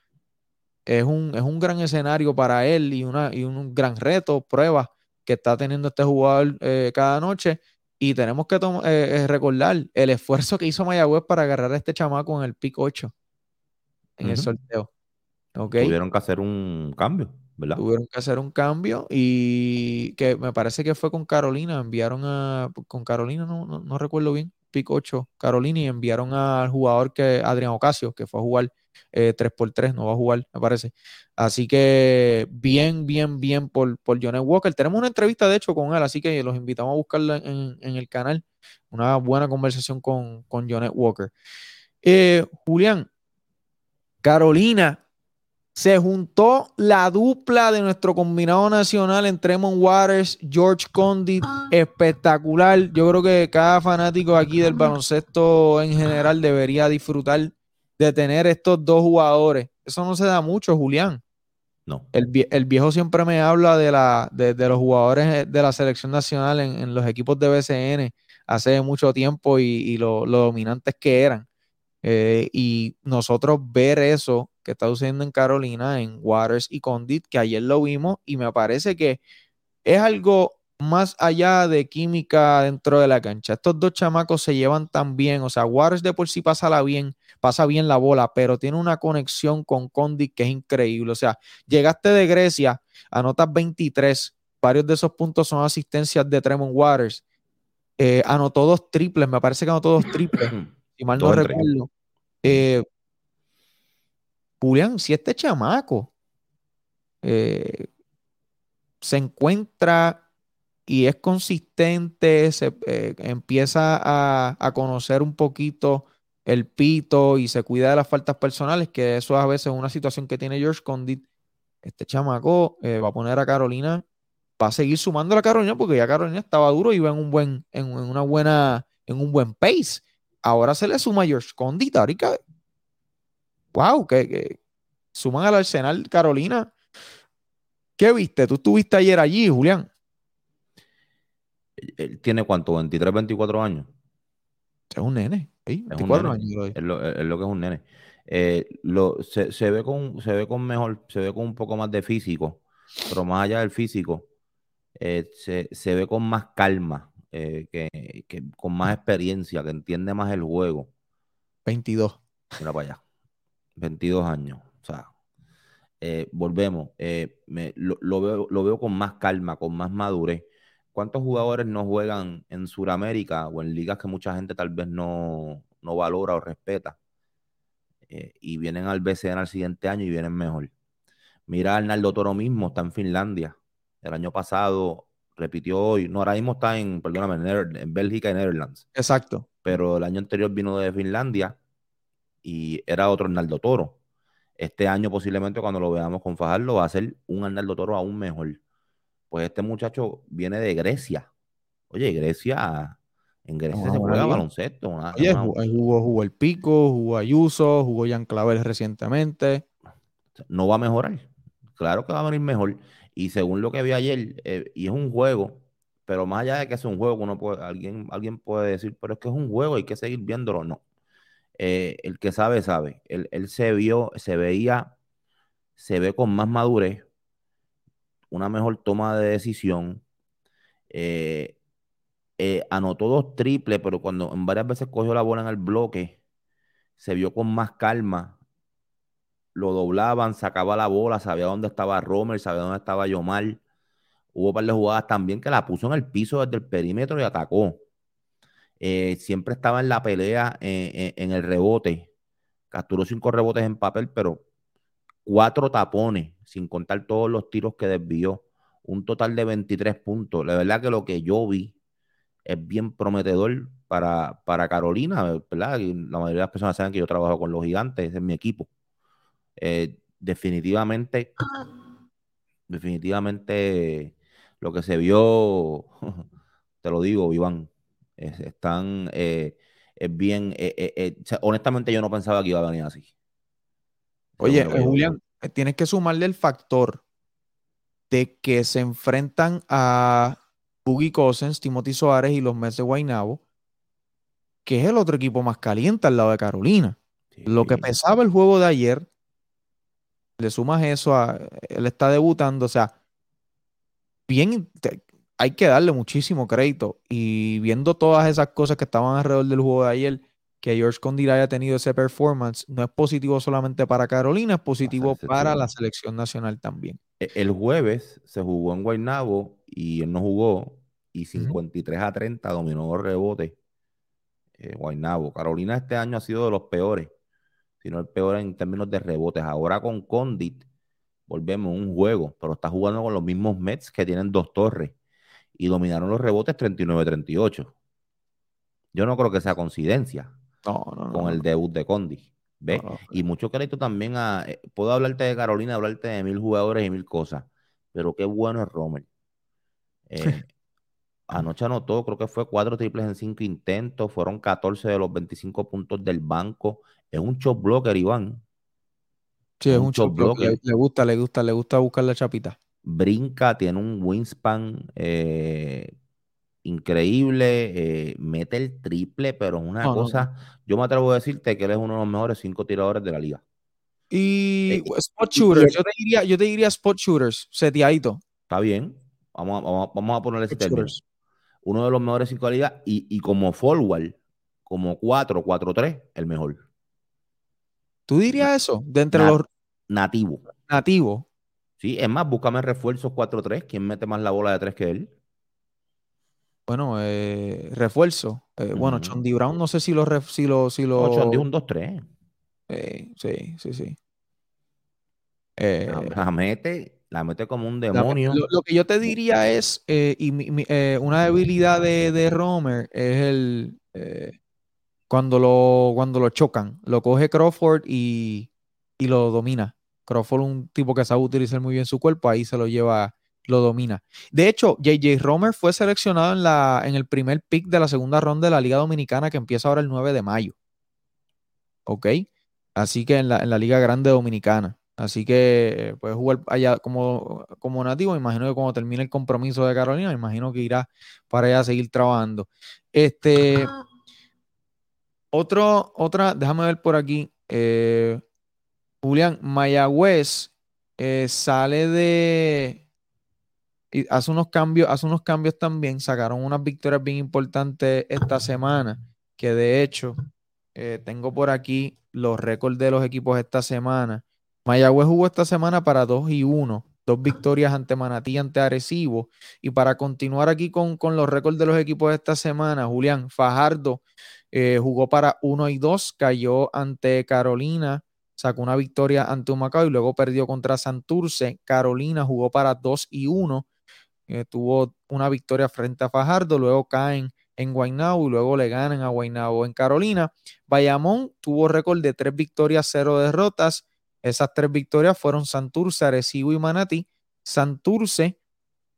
Es un, es un gran escenario para él y, una, y un gran reto, prueba que está teniendo este jugador eh, cada noche. Y tenemos que eh, eh, recordar el esfuerzo que hizo Mayagüez para agarrar a este chamaco en el pick 8 en el sorteo. Tuvieron que hacer un cambio, ¿verdad? Tuvieron que hacer un cambio y que me parece que fue con Carolina. Enviaron a. Con Carolina, no, no recuerdo bien pick 8 Carolina y enviaron al jugador que Adrián Ocasio, que fue a jugar 3x3, eh, no va a jugar, me parece. Así que bien, bien, bien por, por Johnny Walker. Tenemos una entrevista, de hecho, con él, así que los invitamos a buscarla en, el canal. Una buena conversación con, con Walker. Eh, Julián, Carolina se juntó la dupla de nuestro combinado nacional entre Tremont Waters, George Condit, ah. espectacular. Yo creo que cada fanático aquí del baloncesto en general debería disfrutar de tener estos dos jugadores. Eso no se da mucho, Julián. No. El, viejo siempre me habla de, la, de, los jugadores de la selección nacional en, los equipos de BCN hace mucho tiempo y, lo, dominantes que eran. Eh, y nosotros ver eso que está sucediendo en Carolina, en Waters y Condit, que ayer lo vimos y me parece que es algo más allá de química dentro de la cancha. Estos dos chamacos se llevan tan bien, o sea, Waters de por sí pasa la bien, pasa bien la bola, pero tiene una conexión con Condit que es increíble. O sea, llegaste de Grecia, anotas 23, varios de esos puntos son asistencias de Tremont Waters. Eh, anotó dos triples, me parece que anotó dos triples, si mal no recuerdo. Eh, Julián, si este chamaco eh, se encuentra y es consistente, se eh, empieza a, conocer un poquito el pito y se cuida de las faltas personales, que eso a veces es una situación que tiene George Condit, este chamaco eh, va a poner a Carolina, va a seguir sumando a la Carolina porque ya Carolina estaba duro y iba en un buen, en, una buena, en un buen pace. Ahora se le suma George Condit, ahorita wow, que, suman al Arsenal Carolina. ¿Qué viste? ¿Tú estuviste ayer allí, Julián? Él tiene cuánto, 23, 24 años. Es un nene, es, lo, que es un nene. Eh, se, ve con, se ve con mejor, se ve con un poco más de físico, pero más allá del físico, eh, se, ve con más calma, eh, que, que, con más experiencia, que entiende más el juego. 22. Mira para allá. 22 años. O sea, eh, volvemos, eh, me, lo, lo, veo, lo veo con más calma, con más madurez. ¿Cuántos jugadores no juegan en Sudamérica o en ligas que mucha gente tal vez no, no valora o respeta? Eh, y vienen al BCN al siguiente año y vienen mejor. Mira, Arnaldo Toro mismo está en Finlandia. El año pasado repitió hoy. No, ahora mismo está en, perdóname, en, en Bélgica y Netherlands. Exacto. Pero el año anterior vino de Finlandia y era otro Arnaldo Toro. Este año posiblemente cuando lo veamos con Fajardo va a ser un Arnaldo Toro aún mejor. Pues este muchacho viene de Grecia. Oye, Grecia, en Grecia No, se juega baloncesto. una- Oye, una- jugó, jugó, jugó el Pico, jugó Ayuso, jugó Jan Clavel recientemente. no va a mejorar. Claro que va a venir mejor. Y según lo que vi ayer, eh, y es un juego, pero más allá de que es un juego, uno puede, alguien, alguien puede decir, pero es que es un juego, hay que seguir viéndolo. No. Eh, el que sabe, sabe. Él, se vio, se veía, se ve con más madurez, una mejor toma de decisión. Eh, eh, anotó dos triples, pero cuando en varias veces cogió la bola en el bloque, se vio con más calma lo doblaban, sacaba la bola, sabía dónde estaba Romer, sabía dónde estaba Yomar. Hubo un par de jugadas también que la puso en el piso desde el perímetro y atacó. Eh, siempre estaba en la pelea eh, eh, en el rebote. Capturó cinco rebotes en papel, pero cuatro tapones, sin contar todos los tiros que desvió. Un total de 23 puntos. La verdad que lo que yo vi es bien prometedor para, para Carolina, la mayoría de las personas saben que yo trabajo con los gigantes, ese es mi equipo. Definitivamente, definitivamente lo que se vio, te lo digo, Iván, es, están, eh, es bien, eh, eh, o sea, honestamente yo no pensaba que iba a venir así. Oye, vi. Julián, tienes que sumarle el factor de que se enfrentan a Boogie Cousins, Timothy Soares y los Mets de Guaynabo, que es el otro equipo más caliente al lado de Carolina. Lo que pesaba el juego de ayer, le sumas eso a él está debutando, o sea, bien, te- hay que darle muchísimo crédito. Y viendo todas esas cosas que estaban alrededor del juego de ayer, que George Condit haya tenido ese performance, no es positivo solamente para Carolina, es positivo para la selección nacional también. E- El jueves se jugó en Guaynabo y él no jugó y 53 a 30 dominó los rebotes. eh, Guaynabo. Carolina este año ha sido de los peores, si no el peor en términos de rebotes. Ahora con Condit volvemos a un juego, pero está jugando con los mismos Mets que tienen dos torres y dominaron los rebotes 39-38. Yo no creo que sea coincidencia No, no, no. con no, el debut de Condit. ¿Ves? Y mucho crédito también a. eh, puedo hablarte de Carolina, hablarte de mil jugadores y mil cosas, pero qué bueno es Romer. Eh, anoche anotó, creo que fue cuatro triples en cinco intentos, fueron 14 de los 25 puntos del banco. Es un shot blocker, Iván. Sí, es un un shot blocker. le gusta, le gusta, le gusta buscar la chapita. Brinca, tiene un wingspan eh, increíble, eh, mete el triple, pero es una No, no, no. cosa. Yo me atrevo a decirte que él es uno de los mejores cinco tiradores de la liga. Y Eh, spot y- shooters, yo te diría, yo te diría spot shooters, seteadito. Está bien. Vamos a, vamos vamos a ponerle ese término. Uno de los mejores cinco de la liga y, y como forward, como 4, 4-3, el mejor. ¿Tú dirías eso? De entre los Nativo. nativos. Sí, es más, búscame refuerzos 4-3. ¿Quién mete más la bola de 3 que él? Bueno, eh, refuerzo. Eh, Bueno, Ujú. Chondi Brown, no sé si lo, ref- si lo, si lo, 8 dijo un 2-3. eh, sí, sí, sí. Eh, La, la mete, la mete como un la- demonio. lo, lo que yo te diría es, y mi- mi- una debilidad de, de Romer es el cuando lo, cuando lo chocan, lo coge Crawford y, y lo domina. Crawford, un tipo que sabe utilizar muy bien su cuerpo, ahí se lo lleva, lo domina. De hecho, JJ Romer fue seleccionado en, la, en el primer pick de la segunda ronda de la Liga Dominicana que empieza ahora el 9 de mayo. ¿Ok? Así que en la, en la Liga Grande Dominicana. Así que eh, puede jugar allá como, como nativo. Me imagino que cuando termine el compromiso de Carolina, imagino que irá para allá a seguir trabajando. Este, otro, otra, déjame ver por aquí. eh, Julián, Mayagüez eh, sale de. y hace unos cambios, hace unos cambios también. Sacaron unas victorias bien importantes esta semana. Que de hecho, eh, tengo por aquí los récords de los equipos esta semana. Mayagüez jugó esta semana para 2 y 1, dos victorias ante Manatí ante Arecibo. Y para continuar aquí con, los récords de los equipos de esta semana, Julián Fajardo eh, jugó para 1 y 2, cayó ante Carolina, sacó una victoria ante Humacao y luego perdió contra Santurce. Carolina jugó para 2 y 1, eh, tuvo una victoria frente a Fajardo, luego caen en Guaynabo y luego le ganan a Guaynabo en Carolina. Bayamón tuvo récord de tres victorias, cero derrotas. Esas tres victorias fueron Santurce, Arecibo y Manatí. Santurce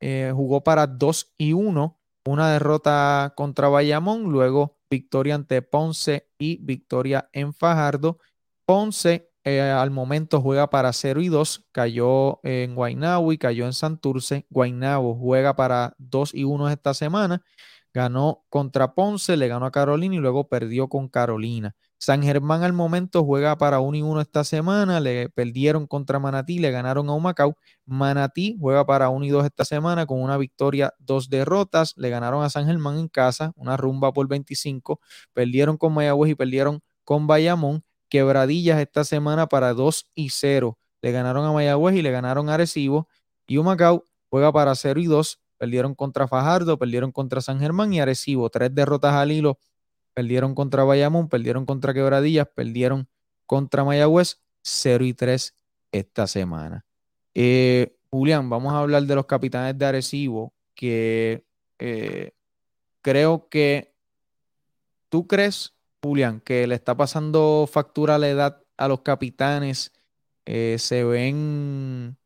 eh, jugó para 2 y 1, una derrota contra Bayamón, luego victoria ante Ponce y victoria en Fajardo. Ponce eh, al momento juega para 0 y 2, cayó en Guaynabo y cayó en Santurce. Guaynabo juega para 2 y 1 esta semana ganó contra Ponce, le ganó a Carolina y luego perdió con Carolina. San Germán al momento juega para 1 y 1 esta semana, le perdieron contra Manatí, le ganaron a Humacao. Manatí juega para 1 y 2 esta semana con una victoria, dos derrotas, le ganaron a San Germán en casa, una rumba por 25, perdieron con Mayagüez y perdieron con Bayamón. Quebradillas esta semana para 2 y 0, le ganaron a Mayagüez y le ganaron a Arecibo. Y Humacao juega para 0 y 2, perdieron contra Fajardo, perdieron contra San Germán y Arecibo, tres derrotas al hilo, perdieron contra Bayamón, perdieron contra Quebradillas, perdieron contra Mayagüez, 0 y 3 esta semana. Eh, Julián, vamos a hablar de los capitanes de Arecibo, que eh, creo que tú crees, Julián, que le está pasando factura a la edad a los capitanes, eh, se ven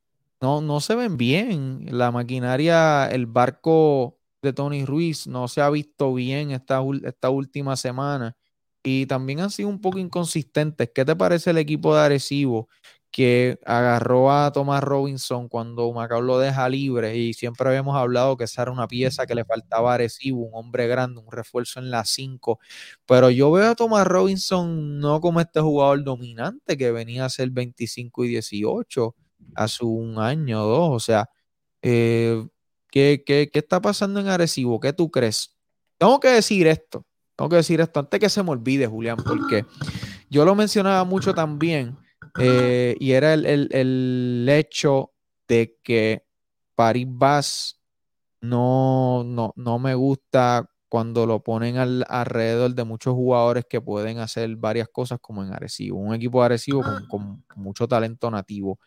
no, no se ven bien. La maquinaria, el barco de Tony Ruiz no se ha visto bien esta, esta última semana y también han sido un poco inconsistentes. ¿Qué te parece el equipo de Arecibo que agarró a Thomas Robinson cuando Macao lo deja libre y siempre habíamos hablado que esa era una pieza que le faltaba a Arecibo, un hombre grande, un refuerzo en la 5, pero yo veo a Thomas Robinson no como este jugador dominante que venía a ser 25 y 18 hace un año o dos. O sea, eh, ¿qué, está pasando en Arecibo? ¿Qué tú crees? Tengo que decir esto, tengo que decir esto antes que se me olvide, Julián, porque yo lo mencionaba mucho también eh, y era el, hecho de que París Bas no, no, no me gusta cuando lo ponen alrededor de muchos jugadores que pueden hacer varias cosas como en Arecibo, un equipo de Arecibo con, mucho talento nativo.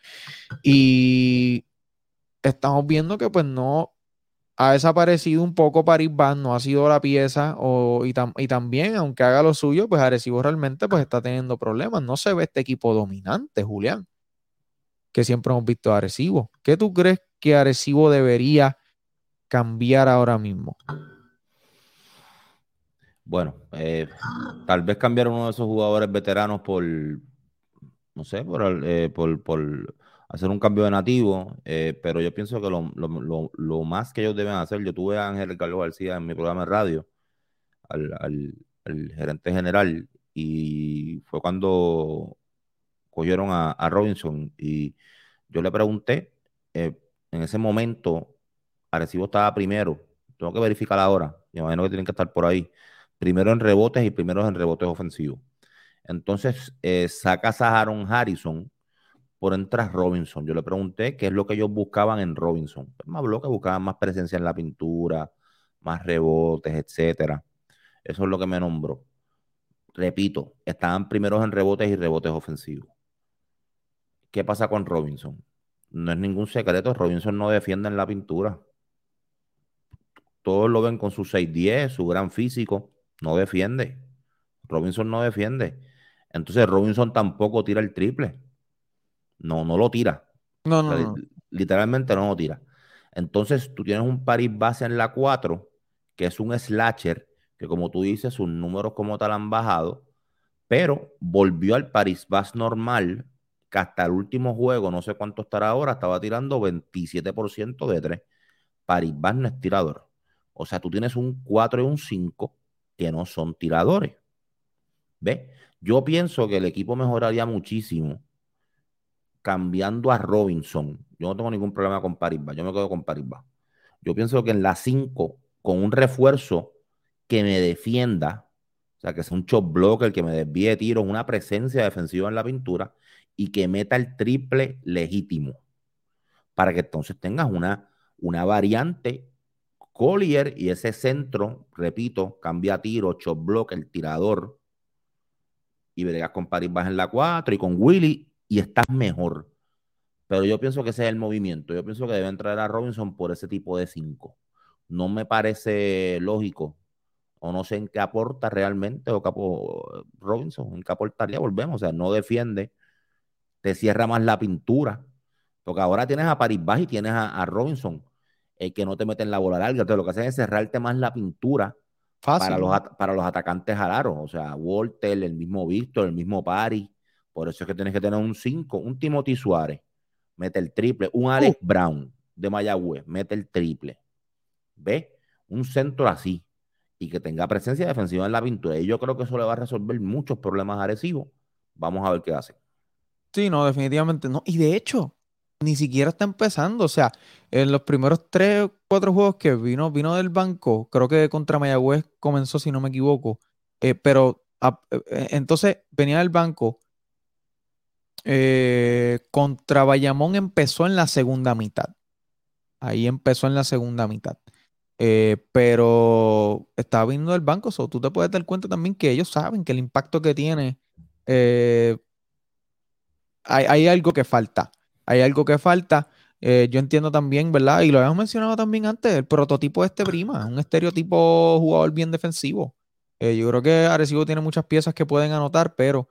Y estamos viendo que pues no ha desaparecido un poco Paris Van, no ha sido la pieza y, también, aunque haga lo suyo, pues Arecibo realmente pues está teniendo problemas. No se ve este equipo dominante, Julián, que siempre hemos visto Arecibo. ¿Qué tú crees que Arecibo debería cambiar ahora mismo? Bueno, eh, tal vez cambiar uno de esos jugadores veteranos por, no sé, por, eh, por, hacer un cambio de nativo, eh, pero yo pienso que lo, más que ellos deben hacer, yo tuve a Ángel Carlos García en mi programa de radio, al, gerente general, y fue cuando cogieron a, Robinson y yo le pregunté, en ese momento, Arecibo estaba primero, tengo que verificar ahora, me imagino que tienen que estar por ahí primero en rebotes y primero en rebotes ofensivos. Entonces, eh, sacas a Aaron Harrison por entrar Robinson. Yo le pregunté qué es lo que ellos buscaban en Robinson. Pues me habló que buscaban más presencia en la pintura, más rebotes, etcétera. Eso es lo que me nombró. Repito, estaban primeros en rebotes y rebotes ofensivos. ¿Qué pasa con Robinson? No es ningún secreto, Robinson no defiende en la pintura. Todos lo ven con su 6'10, su gran físico no defiende. Robinson no defiende. Entonces Robinson tampoco tira el triple. No, no lo tira. No, no, Literalmente no lo tira. Entonces tú tienes un Paris base en la 4, que es un slasher, que como tú dices, sus números como tal han bajado, pero volvió al Paris base normal, que hasta el último juego, no sé cuánto estará ahora, estaba tirando 27% de 3. Paris base no es tirador. O sea, tú tienes un 4 y un 5 que no son tiradores. ¿Ve? Yo pienso que el equipo mejoraría muchísimo cambiando a Robinson. Yo no tengo ningún problema con Parisba. Yo me quedo con Parisba. Yo pienso que en la 5, con un refuerzo que me defienda, o sea, que sea un chop blocker, que me desvíe tiros, una presencia defensiva en la pintura, y que meta el triple legítimo. Para que entonces tengas una, una variante Collier y ese centro, repito, cambia tiro, shot block, el tirador. Y verás con Paris Baja en la 4 y con Willy y estás mejor. Pero yo pienso que ese es el movimiento. Yo pienso que debe entrar a Robinson por ese tipo de 5. No me parece lógico o no sé en qué aporta realmente o capo Robinson, en qué aportaría, volvemos, o sea, no defiende, te cierra más la pintura, porque ahora tienes a Paris Baj y tienes a, Robinson, el que no te mete en la bola larga, entonces lo que hace es cerrarte más la pintura Para, los, para los atacantes alaros, o sea, Walter, el mismo Víctor, el mismo Paris, por eso es que tienes que tener un 5, un Timothy Suárez, mete el triple, un Alex Brown de Mayagüez, mete el triple, ¿ves? Un centro así, y que tenga presencia defensiva en la pintura. Y yo creo que eso le va a resolver muchos problemas agresivos. Vamos a ver qué hace. Sí, no, definitivamente no. Y de hecho, ni siquiera está empezando. O sea, en los primeros tres, cuatro juegos que vino, vino del banco, creo que contra Mayagüez comenzó, si no me equivoco. Eh, pero eh, eh, entonces venía del banco. Contra Bayamón empezó en la segunda mitad. Ahí empezó en la segunda mitad. Eh, pero estaba viniendo del banco, so, tú te puedes dar cuenta también que ellos saben que el impacto que tiene, eh, hay, algo que falta, hay algo que falta. Eh, yo entiendo también, ¿verdad? Y lo habíamos mencionado también antes, el prototipo de este prima, un estereotipo jugador bien defensivo. yo creo que Arecibo tiene muchas piezas que pueden anotar, pero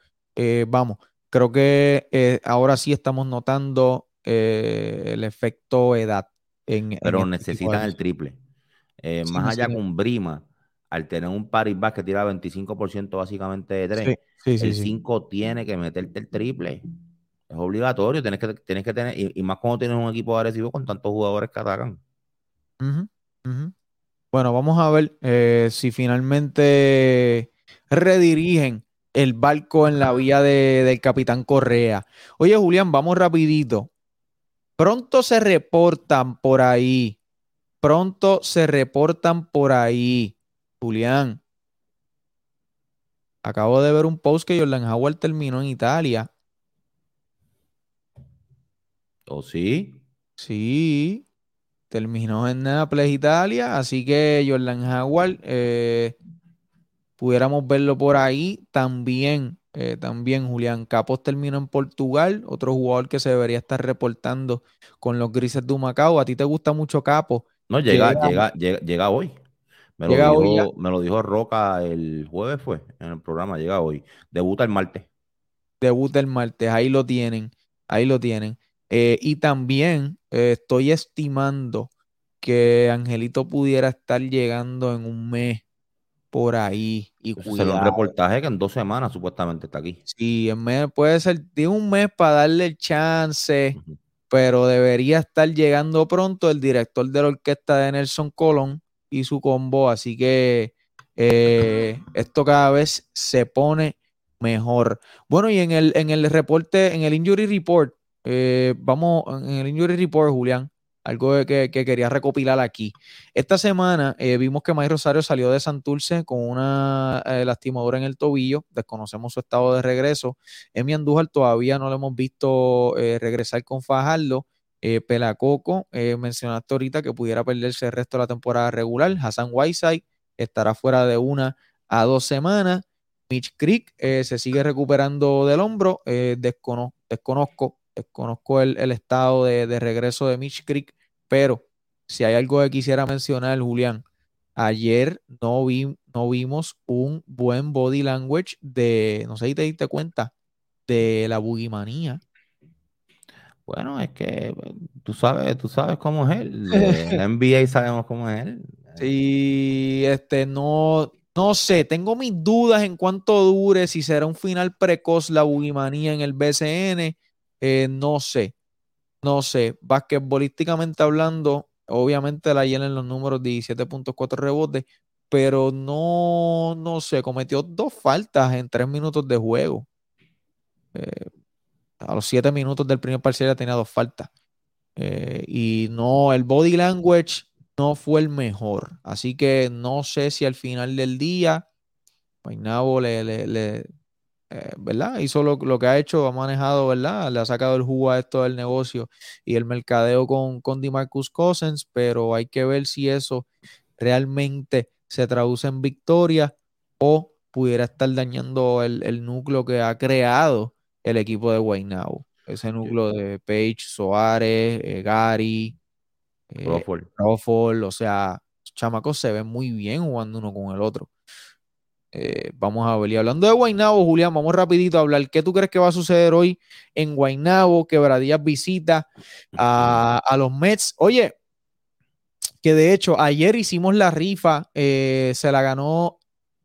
vamos, creo que ahora sí estamos notando el efecto edad. En, pero este necesitan el triple. Eh, más allá con Brima, al tener un Paribas que tira 25% básicamente de tres, el 5 tiene que meterte el triple. Es obligatorio, tienes que, tienes que tener, y, más cuando tienes un equipo agresivo con tantos jugadores que atacan. Bueno, vamos a ver eh, si finalmente redirigen el barco en la vía del capitán Correa. Oye, Julián, vamos rapidito. Pronto se reportan por ahí pronto se reportan por ahí. Julián, acabo de ver un post que Jordan Howard terminó en Italia. ¿O sí? Sí, terminó en Nápoles, Italia. Así que Jordan Howard, eh, pudiéramos verlo por ahí. También, eh, también Julián Capos terminó en Portugal, otro jugador que se debería estar reportando con los Grises de Humacao. A ti te gusta mucho Capos. No, llega, llega, llega, hoy. Me lo, dijo, me lo dijo Roca el jueves, fue en el programa, llega hoy. Debuta el martes. Debuta el martes, ahí lo tienen, ahí lo tienen. Eh, y también eh, estoy estimando que Angelito pudiera estar llegando en un mes por ahí. Y es un reportaje que en dos semanas supuestamente está aquí. Sí, en mes, puede ser, tiene un mes para darle el chance pero debería estar llegando pronto el director de la orquesta de Nelson Colón y su combo, así que eh, esto cada vez se pone mejor. Bueno, y en el, en el reporte, en el injury report, eh, vamos, en el injury report, Julián, algo que, quería recopilar aquí. Esta semana eh, vimos que May Rosario salió de Santurce con una eh, lastimadura en el tobillo, desconocemos su estado de regreso. Emi Andújar todavía no lo hemos visto eh, regresar con Fajardo. Pelacoco, mencionaste ahorita que pudiera perderse el resto de la temporada regular. Hassan Whiteside estará fuera de una a dos semanas. Mitch Creek se sigue recuperando del hombro. desconozco, desconozco el, estado de, regreso de Mitch Creek. Pero si hay algo que quisiera mencionar, Julián, ayer no, vi, no vimos un buen body language de, no sé si te diste cuenta, de la bugimanía. Bueno, es que tú sabes, tú sabes cómo es él. la NBA sabemos cómo es él. Sí, este, no, no sé, tengo mis dudas en cuánto dure, si será un final precoz la bugimanía en el BCN, eh, no sé. No sé, basquetbolísticamente hablando, obviamente la llenan los números 17.4 rebotes, pero no, no sé, cometió dos faltas en tres minutos de juego. Eh, a los siete minutos del primer parcial ya tenía dos faltas. Eh, y no, el body language no fue el mejor. Así que no sé si al final del día, Painabo le, le, eh, ¿verdad? Hizo lo, lo, que ha hecho, ha manejado, ¿verdad? Le ha sacado el jugo a esto del negocio y el mercadeo con, con DeMarcus Cousins, pero hay que ver si eso realmente se traduce en victoria o pudiera estar dañando el, núcleo que ha creado el equipo de Guaynabo. Ese núcleo de Page, Soares, eh, Gary, eh, Crawford. o sea, los chamacos se ven muy bien jugando uno con el otro. Eh, vamos a ver. Y hablando de Guaynabo, Julián, vamos rapidito a hablar. ¿Qué tú crees que va a suceder hoy en Guaynabo? Quebradillas visita a, a los Mets. Oye, que de hecho ayer hicimos la rifa, se la ganó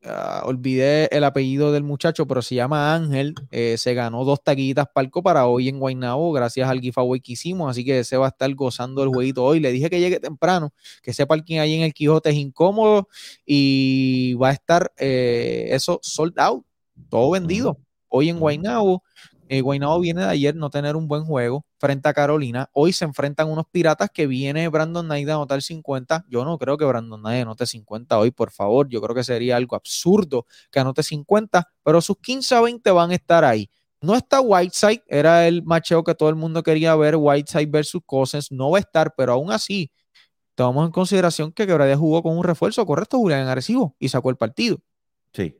Ah, olvidé el apellido del muchacho, pero se llama Ángel. Eh, se ganó dos taquitas palco para hoy en Guaynabo, gracias al giveaway que hicimos. Así que se va a estar gozando el jueguito hoy. Le dije que llegue temprano, que sepa quién hay en el Quijote es incómodo y va a estar eh, eso sold out, todo vendido. Hoy en Guaynabo eh, viene de ayer no tener un buen juego frente a Carolina. Hoy se enfrentan unos piratas que viene Brandon Knight a anotar 50. Yo no creo que Brandon Knight anote 50 hoy, por favor. Yo creo que sería algo absurdo que anote 50, pero sus 15 a 20 van a estar ahí. No está Whiteside, era el macheo que todo el mundo quería ver, Whiteside versus Cousins. No va a estar, pero aún así, tomamos en consideración que Quebradía jugó con un refuerzo correcto, Julián Arecibo, y sacó el partido. Sí.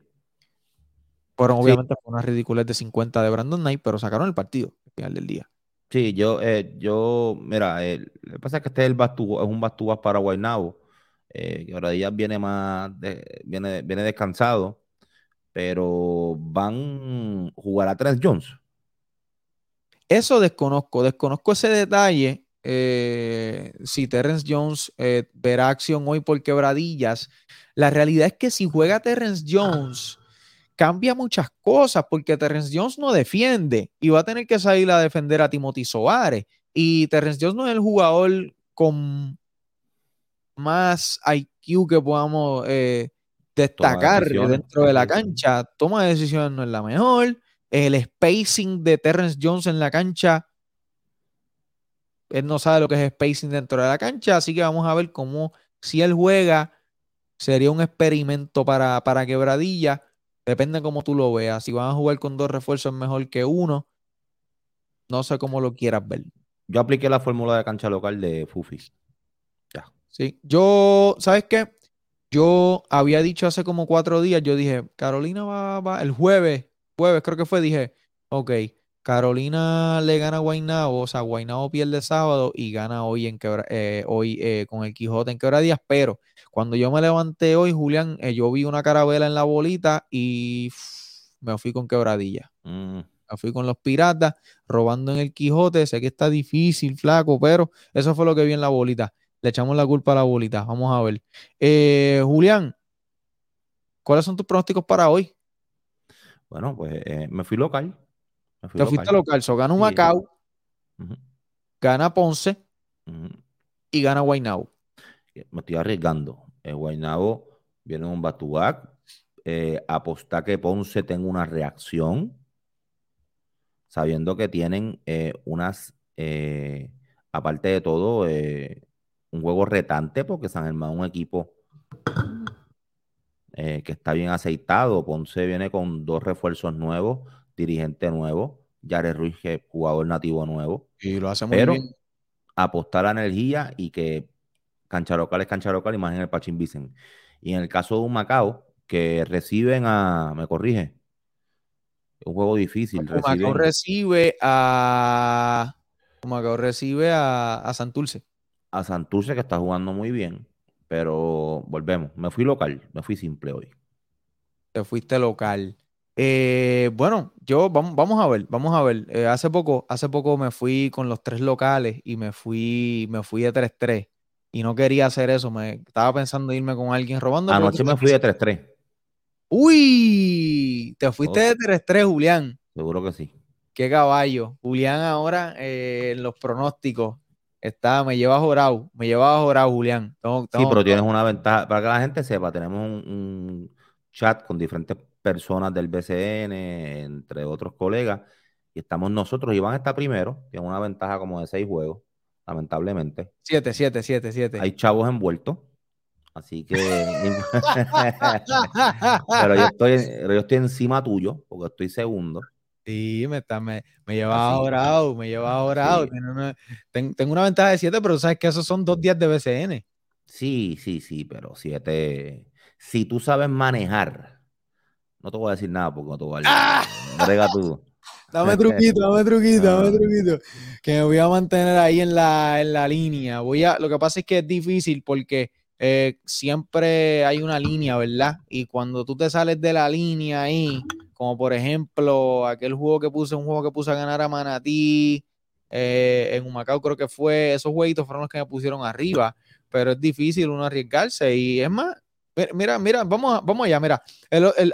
Pero obviamente fue una ridiculez de 50 de Brandon Knight, pero sacaron el partido al final del día. Sí, yo, eh, yo, mira, lo que pasa es que este es, el Bastú, es un Bastúas para Guaynabo. Eh, ahora viene más, viene, viene descansado, pero van a jugar a Trent Jones. Eso desconozco, desconozco ese detalle. Eh, si Terrence Jones eh, verá acción hoy por quebradillas. La realidad es que si juega Terrence Jones cambia muchas cosas porque Terrence Jones no defiende y va a tener que salir a defender a Timothy Soares. Y Terrence Jones no es el jugador con más IQ que podamos eh, destacar dentro de la cancha. Toma de decisiones no es la mejor. El spacing de Terrence Jones en la cancha, él no sabe lo que es spacing dentro de la cancha, así que vamos a ver cómo si él juega, sería un experimento para, para quebradilla Depende cómo tú lo veas. Si van a jugar con dos refuerzos mejor que uno. No sé cómo lo quieras ver. Yo apliqué la fórmula de cancha local de Fufi. Ya. Sí. Yo, ¿sabes qué? Yo había dicho hace como cuatro días, yo dije, Carolina va, va, el jueves, jueves creo que fue, dije, ok, Carolina le gana a Guaynabo, o sea, Guaynabo pierde sábado y gana hoy, en eh, hoy eh, con el Quijote en quebradías, pero cuando yo me levanté hoy, Julián, eh, yo vi una carabela en la bolita y me fui con quebradilla. Mm. Me fui con los piratas, robando en el Quijote, sé que está difícil, flaco, pero eso fue lo que vi en la bolita. Le echamos la culpa a la bolita, vamos a ver. Julián, ¿cuáles son tus pronósticos para hoy? Bueno, pues me fui local te fuiste local. So, gana Macao, gana Ponce y gana Guaynabo. Me estoy arriesgando. En Guaynabo viene un Batuac. Eh, apostar que Ponce tenga una reacción, sabiendo que tienen eh, unas, eh, aparte de todo, un juego retante, porque San Germán es un equipo que está bien aceitado. Ponce viene con dos refuerzos nuevos dirigente nuevo, Jared Ruiz, jugador nativo nuevo. Y lo hace muy pero apostar a energía y que cancha local es cancha local, imaginen el Pachín Vicen. Y en el caso de un Macao, que reciben a, me corrige, un juego difícil. Macao recibe a. Macao recibe a, a Santurce. A Santurce que está jugando muy bien, pero volvemos. Me fui local, me fui simple hoy. Te fuiste local. Eh, bueno, yo vamos, vamos a ver, vamos a ver. Eh, hace poco, hace poco me fui con los tres locales y me fui, me fui de 3-3 y no quería hacer eso. Me estaba pensando irme con alguien robando. Anoche me fui de 3-3. Uy, te fuiste de 3-3, Julián. Seguro que sí. Qué caballo. Julián ahora eh, en los pronósticos está, me lleva jorado, me lleva jorado, Julián. sí, pero tienes una ventaja, para que la gente sepa, tenemos un chat con diferentes personas del BCN, entre otros colegas, y estamos nosotros, Iván está primero, tiene una ventaja como de seis juegos, lamentablemente. Siete, siete, siete, siete. Hay chavos envueltos, Así que. pero, yo estoy, yo estoy encima tuyo, porque estoy segundo. Sí, me, está, me, me lleva ahorrado, me lleva ahorrado. tengo una ventaja de 7, pero sabes que esos son dos días de BCN. Sí, sí, sí, pero 7. Si tú sabes manejar, no te voy a decir nada porque no te voy a decir. ¡Ah! tú. Dame truquito, dame truquito, dame truquito. Que me voy a mantener ahí en la, en la línea. Voy a, lo que pasa es que es difícil porque eh, siempre hay una línea, ¿verdad? Y cuando tú te sales de la línea ahí, como por ejemplo aquel juego que puse, un juego que puse a ganar a Manatí, eh, en Humacao creo que fue, esos jueguitos fueron los que me pusieron arriba, pero es difícil uno arriesgarse y es más, mira, mira, vamos, vamos allá, mira,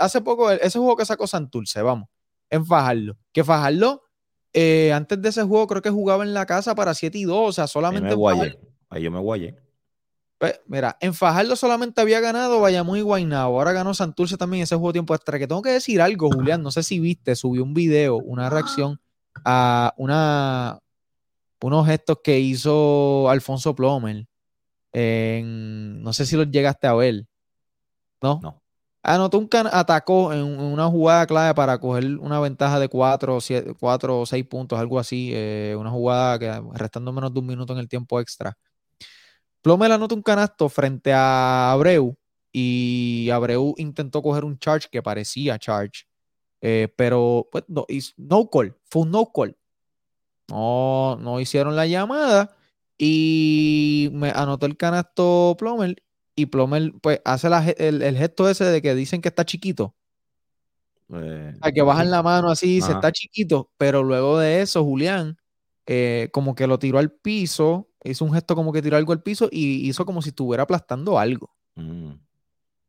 hace poco ese juego que sacó Santurce, vamos, en Fajardo, que Fajardo, eh, antes de ese juego creo que jugaba en la casa para 7 y 2, o sea, solamente... Ahí, yo me guayé. Pues, mira, en Fajardo solamente había ganado Bayamón y Guaynabo. Ahora ganó Santurce también ese juego tiempo extra. Que tengo que decir algo, Julián. No sé si viste, subió un video, una reacción a una, unos gestos que hizo Alfonso Plomer. no sé si los llegaste a ver. ¿No? No. Anotó un atacó en, una jugada clave para coger una ventaja de 4 o 6 puntos, algo así. Eh, una jugada que restando menos de un minuto en el tiempo extra. Plomel anota un canasto frente a Abreu y Abreu intentó coger un charge que parecía charge, eh, pero pues, no, no call, fue un no call. No, no hicieron la llamada y me anotó el canasto Plomel y Plomel pues hace el, gesto ese de que dicen que está chiquito. Eh, a que bajan la mano así, se está chiquito, pero luego de eso, Julián, eh, como que lo tiró al piso hizo un gesto como que tiró algo al piso y hizo como si estuviera aplastando algo. Mm.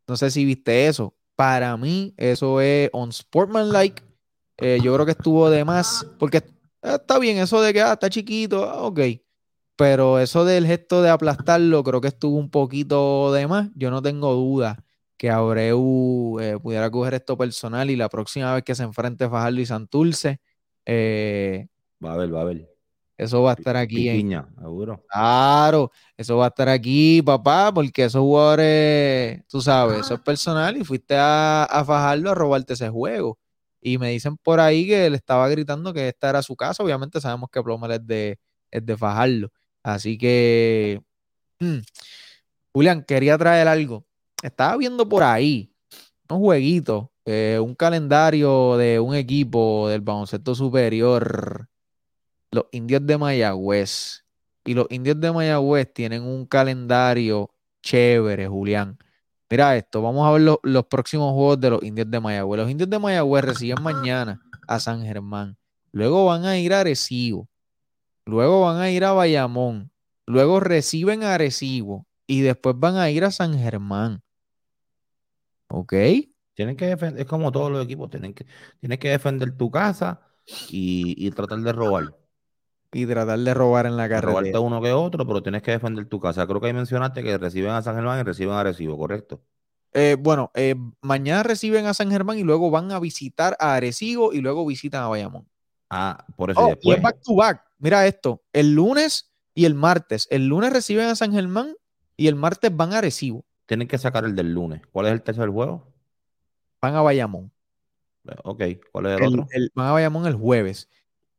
No sé si viste eso. Para mí, eso es on sportmanlike. Eh, yo creo que estuvo de más, porque eh, está bien eso de que ah, está chiquito, ah, ok. Pero eso del gesto de aplastarlo, creo que estuvo un poquito de más. Yo no tengo duda que Abreu eh, pudiera coger esto personal y la próxima vez que se enfrente Fajardo y Santurce. va a ver, va a ver. Eso va a estar aquí. Piquiña, seguro. Claro, eso va a estar aquí, papá, porque esos jugadores, tú sabes, eso es personal y fuiste a, a Fajardo a robarte ese juego. Y me dicen por ahí que él estaba gritando que esta era su casa. Obviamente sabemos que Plummer es de, es de Fajardo. Así que, mm, Julián, quería traer algo. Estaba viendo por ahí un jueguito, eh, un calendario de un equipo del baloncesto superior los indios de Mayagüez. Y los indios de Mayagüez tienen un calendario chévere, Julián. Mira esto, vamos a ver los próximos juegos de los indios de Mayagüez. Los indios de Mayagüez reciben mañana a San Germán. Luego van a ir a Arecibo. Luego van a ir a Bayamón. Luego reciben a Arecibo. Y después van a ir a San Germán. ¿Ok? Tienen que defender, es como todos los equipos, tienen que, tienes que defender tu casa y, y tratar de robar y tratar de robar en la carretera. Robarte uno que otro, pero tienes que defender tu casa. Creo que ahí mencionaste que reciben a San Germán y reciben a Arecibo, ¿correcto? Eh, bueno, eh, mañana reciben a San Germán y luego van a visitar a Arecibo y luego visitan a Bayamón. Ah, por eso oh, Y es back to back. Mira esto, el lunes y el martes. El lunes reciben a San Germán y el martes van a Arecibo. Tienen que sacar el del lunes. ¿Cuál es el tercer juego? Van a Bayamón. Ok, ¿cuál es el, otro? van a Bayamón el jueves.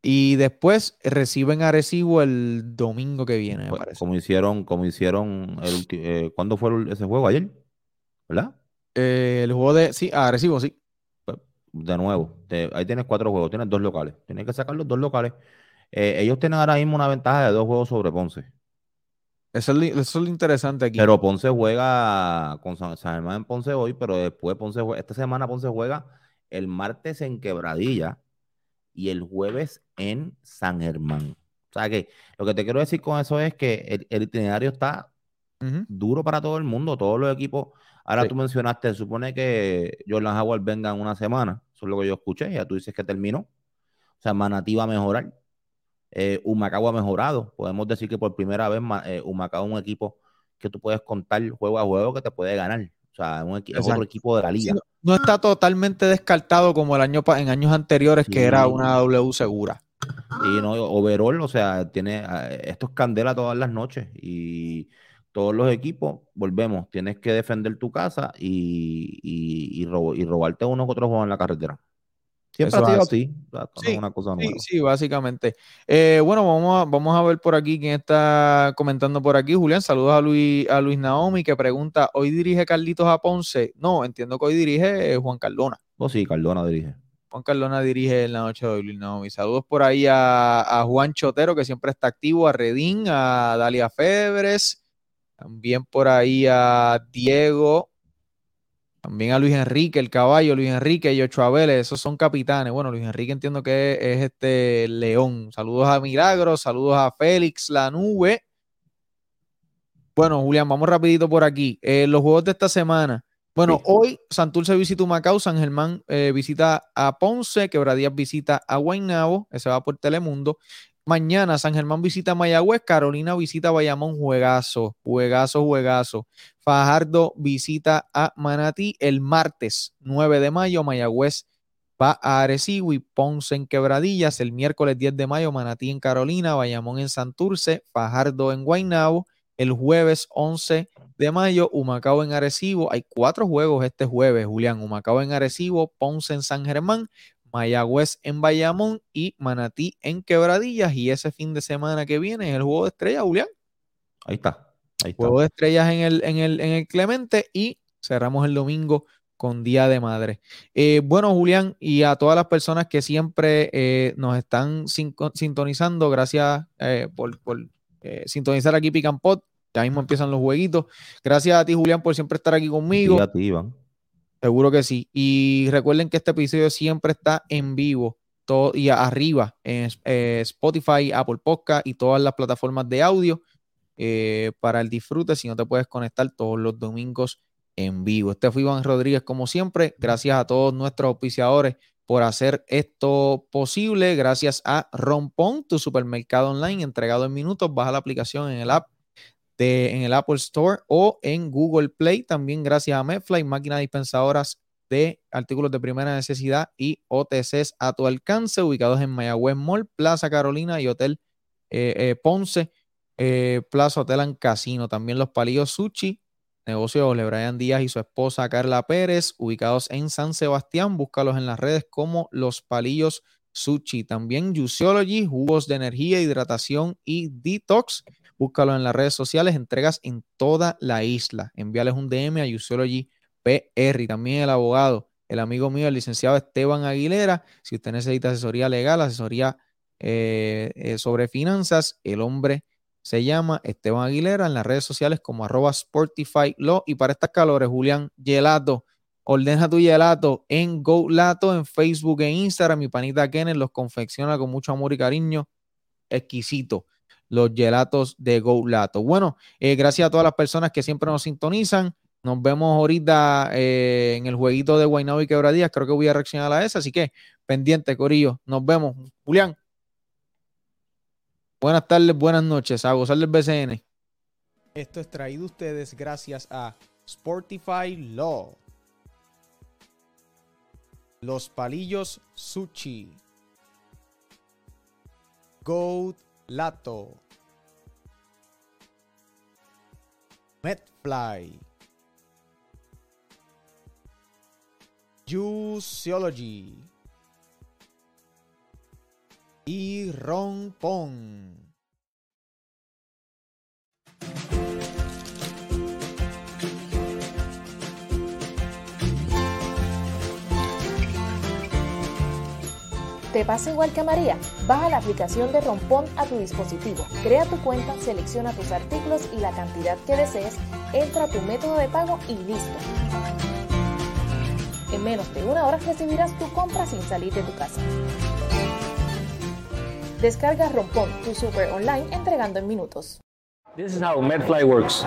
Y después reciben a Recibo el domingo que viene, me pues, parece. Como hicieron, como hicieron el eh, ¿cuándo fue ese juego? ¿Ayer? ¿Verdad? Eh, el juego de, sí, a Recibo, sí. De nuevo, ahí tienes cuatro juegos, tienes dos locales. Tienes que sacar los dos locales. Eh, ellos tienen ahora mismo una ventaja de dos juegos sobre Ponce. Eso es, lo, interesante aquí. Pero Ponce juega con San, Germán en Ponce hoy, pero después Ponce juega, esta semana Ponce juega el martes en Quebradilla y el jueves en San Germán. O sea que lo que te quiero decir con eso es que el, itinerario está duro para todo el mundo, todos los equipos. Ahora tú mencionaste, supone que Jordan Howard venga en una semana, eso es lo que yo escuché, ya tú dices que terminó. O sea, Manatí va a mejorar. Eh, Humacao ha mejorado. Podemos decir que por primera vez eh, Humacao es un equipo que tú puedes contar juego a juego que te puede ganar. O sea, es otro equipo de la liga. no, está totalmente descartado como el año en años anteriores, que era una W segura. Y no, overall, o sea, tiene esto es candela todas las noches. Y todos los equipos, volvemos, tienes que defender tu casa y, y, y, robarte uno que otro juego en la carretera. Siempre ha sido así. Sí, una cosa sí, sí, básicamente. Eh, bueno, vamos a, vamos a ver por aquí quién está comentando por aquí. Julián, saludos a Luis, a Luis Naomi que pregunta, ¿hoy dirige Carlitos a Ponce? No, entiendo que hoy dirige Juan Cardona. Oh, sí, Cardona dirige. Juan Cardona dirige en la noche de hoy, Luis Naomi. Saludos por ahí a, a, Juan Chotero, que siempre está activo, a Redín, a Dalia Febres, también por ahí a Diego, también a Luis Enrique, el caballo, Luis Enrique y Ochoa Vélez, esos son capitanes. Bueno, Luis Enrique entiendo que es, este León. Saludos a Milagros, saludos a Félix, la nube. Bueno, Julián, vamos rapidito por aquí. Eh, los juegos de esta semana. Bueno, hoy Santurce visita Macao, San Germán eh, visita a Ponce, Quebradías visita a Guaynabo, ese va por Telemundo. Mañana San Germán visita Mayagüez, Carolina visita Bayamón, juegazo, juegazo, juegazo. Fajardo visita a Manatí el martes 9 de mayo, Mayagüez va a Arecibo y Ponce en Quebradillas. El miércoles 10 de mayo, Manatí en Carolina, Bayamón en Santurce, Fajardo en Guaynabo. El jueves 11 de mayo, Humacao en Arecibo. Hay cuatro juegos este jueves, Julián. Humacao en Arecibo, Ponce en San Germán, Mayagüez en Bayamón y Manatí en Quebradillas. Y ese fin de semana que viene es el juego de estrellas, Julián. Ahí está. Ahí Juego de estrellas en el, en, el, en el Clemente y cerramos el domingo con Día de Madre. Eh, bueno, Julián, y a todas las personas que siempre eh, nos están sintonizando, gracias eh, por, sintonizar aquí Picampot. Ya mismo empiezan los jueguitos. Gracias a ti, Julián, por siempre estar aquí conmigo. a ti, Iván. Seguro que sí. Y recuerden que este episodio siempre está en vivo todo, y arriba en eh, Spotify, Apple Podcast y todas las plataformas de audio eh, para el disfrute. Si no te puedes conectar todos los domingos en vivo. Este fue Iván Rodríguez, como siempre. Gracias a todos nuestros auspiciadores por hacer esto posible. Gracias a Rompón, tu supermercado online entregado en minutos. Baja la aplicación en el app en el Apple Store o en Google Play. También gracias a Medfly, máquinas dispensadoras de artículos de primera necesidad y OTCs a tu alcance, ubicados en Mayagüez Mall, Plaza Carolina y Hotel eh, eh, Ponce, eh, Plaza Hotel and Casino. También los palillos Sushi, negocio de Brian Díaz y su esposa Carla Pérez, ubicados en San Sebastián. Búscalos en las redes como los palillos Sushi. También Juiceology, jugos de energía, hidratación y detox Búscalo en las redes sociales, entregas en toda la isla. Envíales un DM a Useology PR también el abogado, el amigo mío, el licenciado Esteban Aguilera. Si usted necesita asesoría legal, asesoría eh, eh, sobre finanzas, el hombre se llama Esteban Aguilera en las redes sociales como arroba Sportify Law. Y para estas calores, Julián Gelato, ordena tu gelato en Go Lato, en Facebook e Instagram. Mi panita Kenneth los confecciona con mucho amor y cariño. Exquisito los gelatos de Go Lato. Bueno, eh, gracias a todas las personas que siempre nos sintonizan. Nos vemos ahorita eh, en el jueguito de Guaynabo y Quebradías. Creo que voy a reaccionar a esa, así que pendiente, Corillo. Nos vemos. Julián. Buenas tardes, buenas noches. A gozar del BCN. Esto es traído ustedes gracias a Sportify Law. Los palillos Sushi. Goat Lato. Medfly. Juiceology. Y Rompón. ¿Te pasa igual que a María? Baja la aplicación de Rompón a tu dispositivo, crea tu cuenta, selecciona tus artículos y la cantidad que desees, entra a tu método de pago y listo. En menos de una hora recibirás tu compra sin salir de tu casa. Descarga Rompón, tu super online entregando en minutos. This is how MedFly works.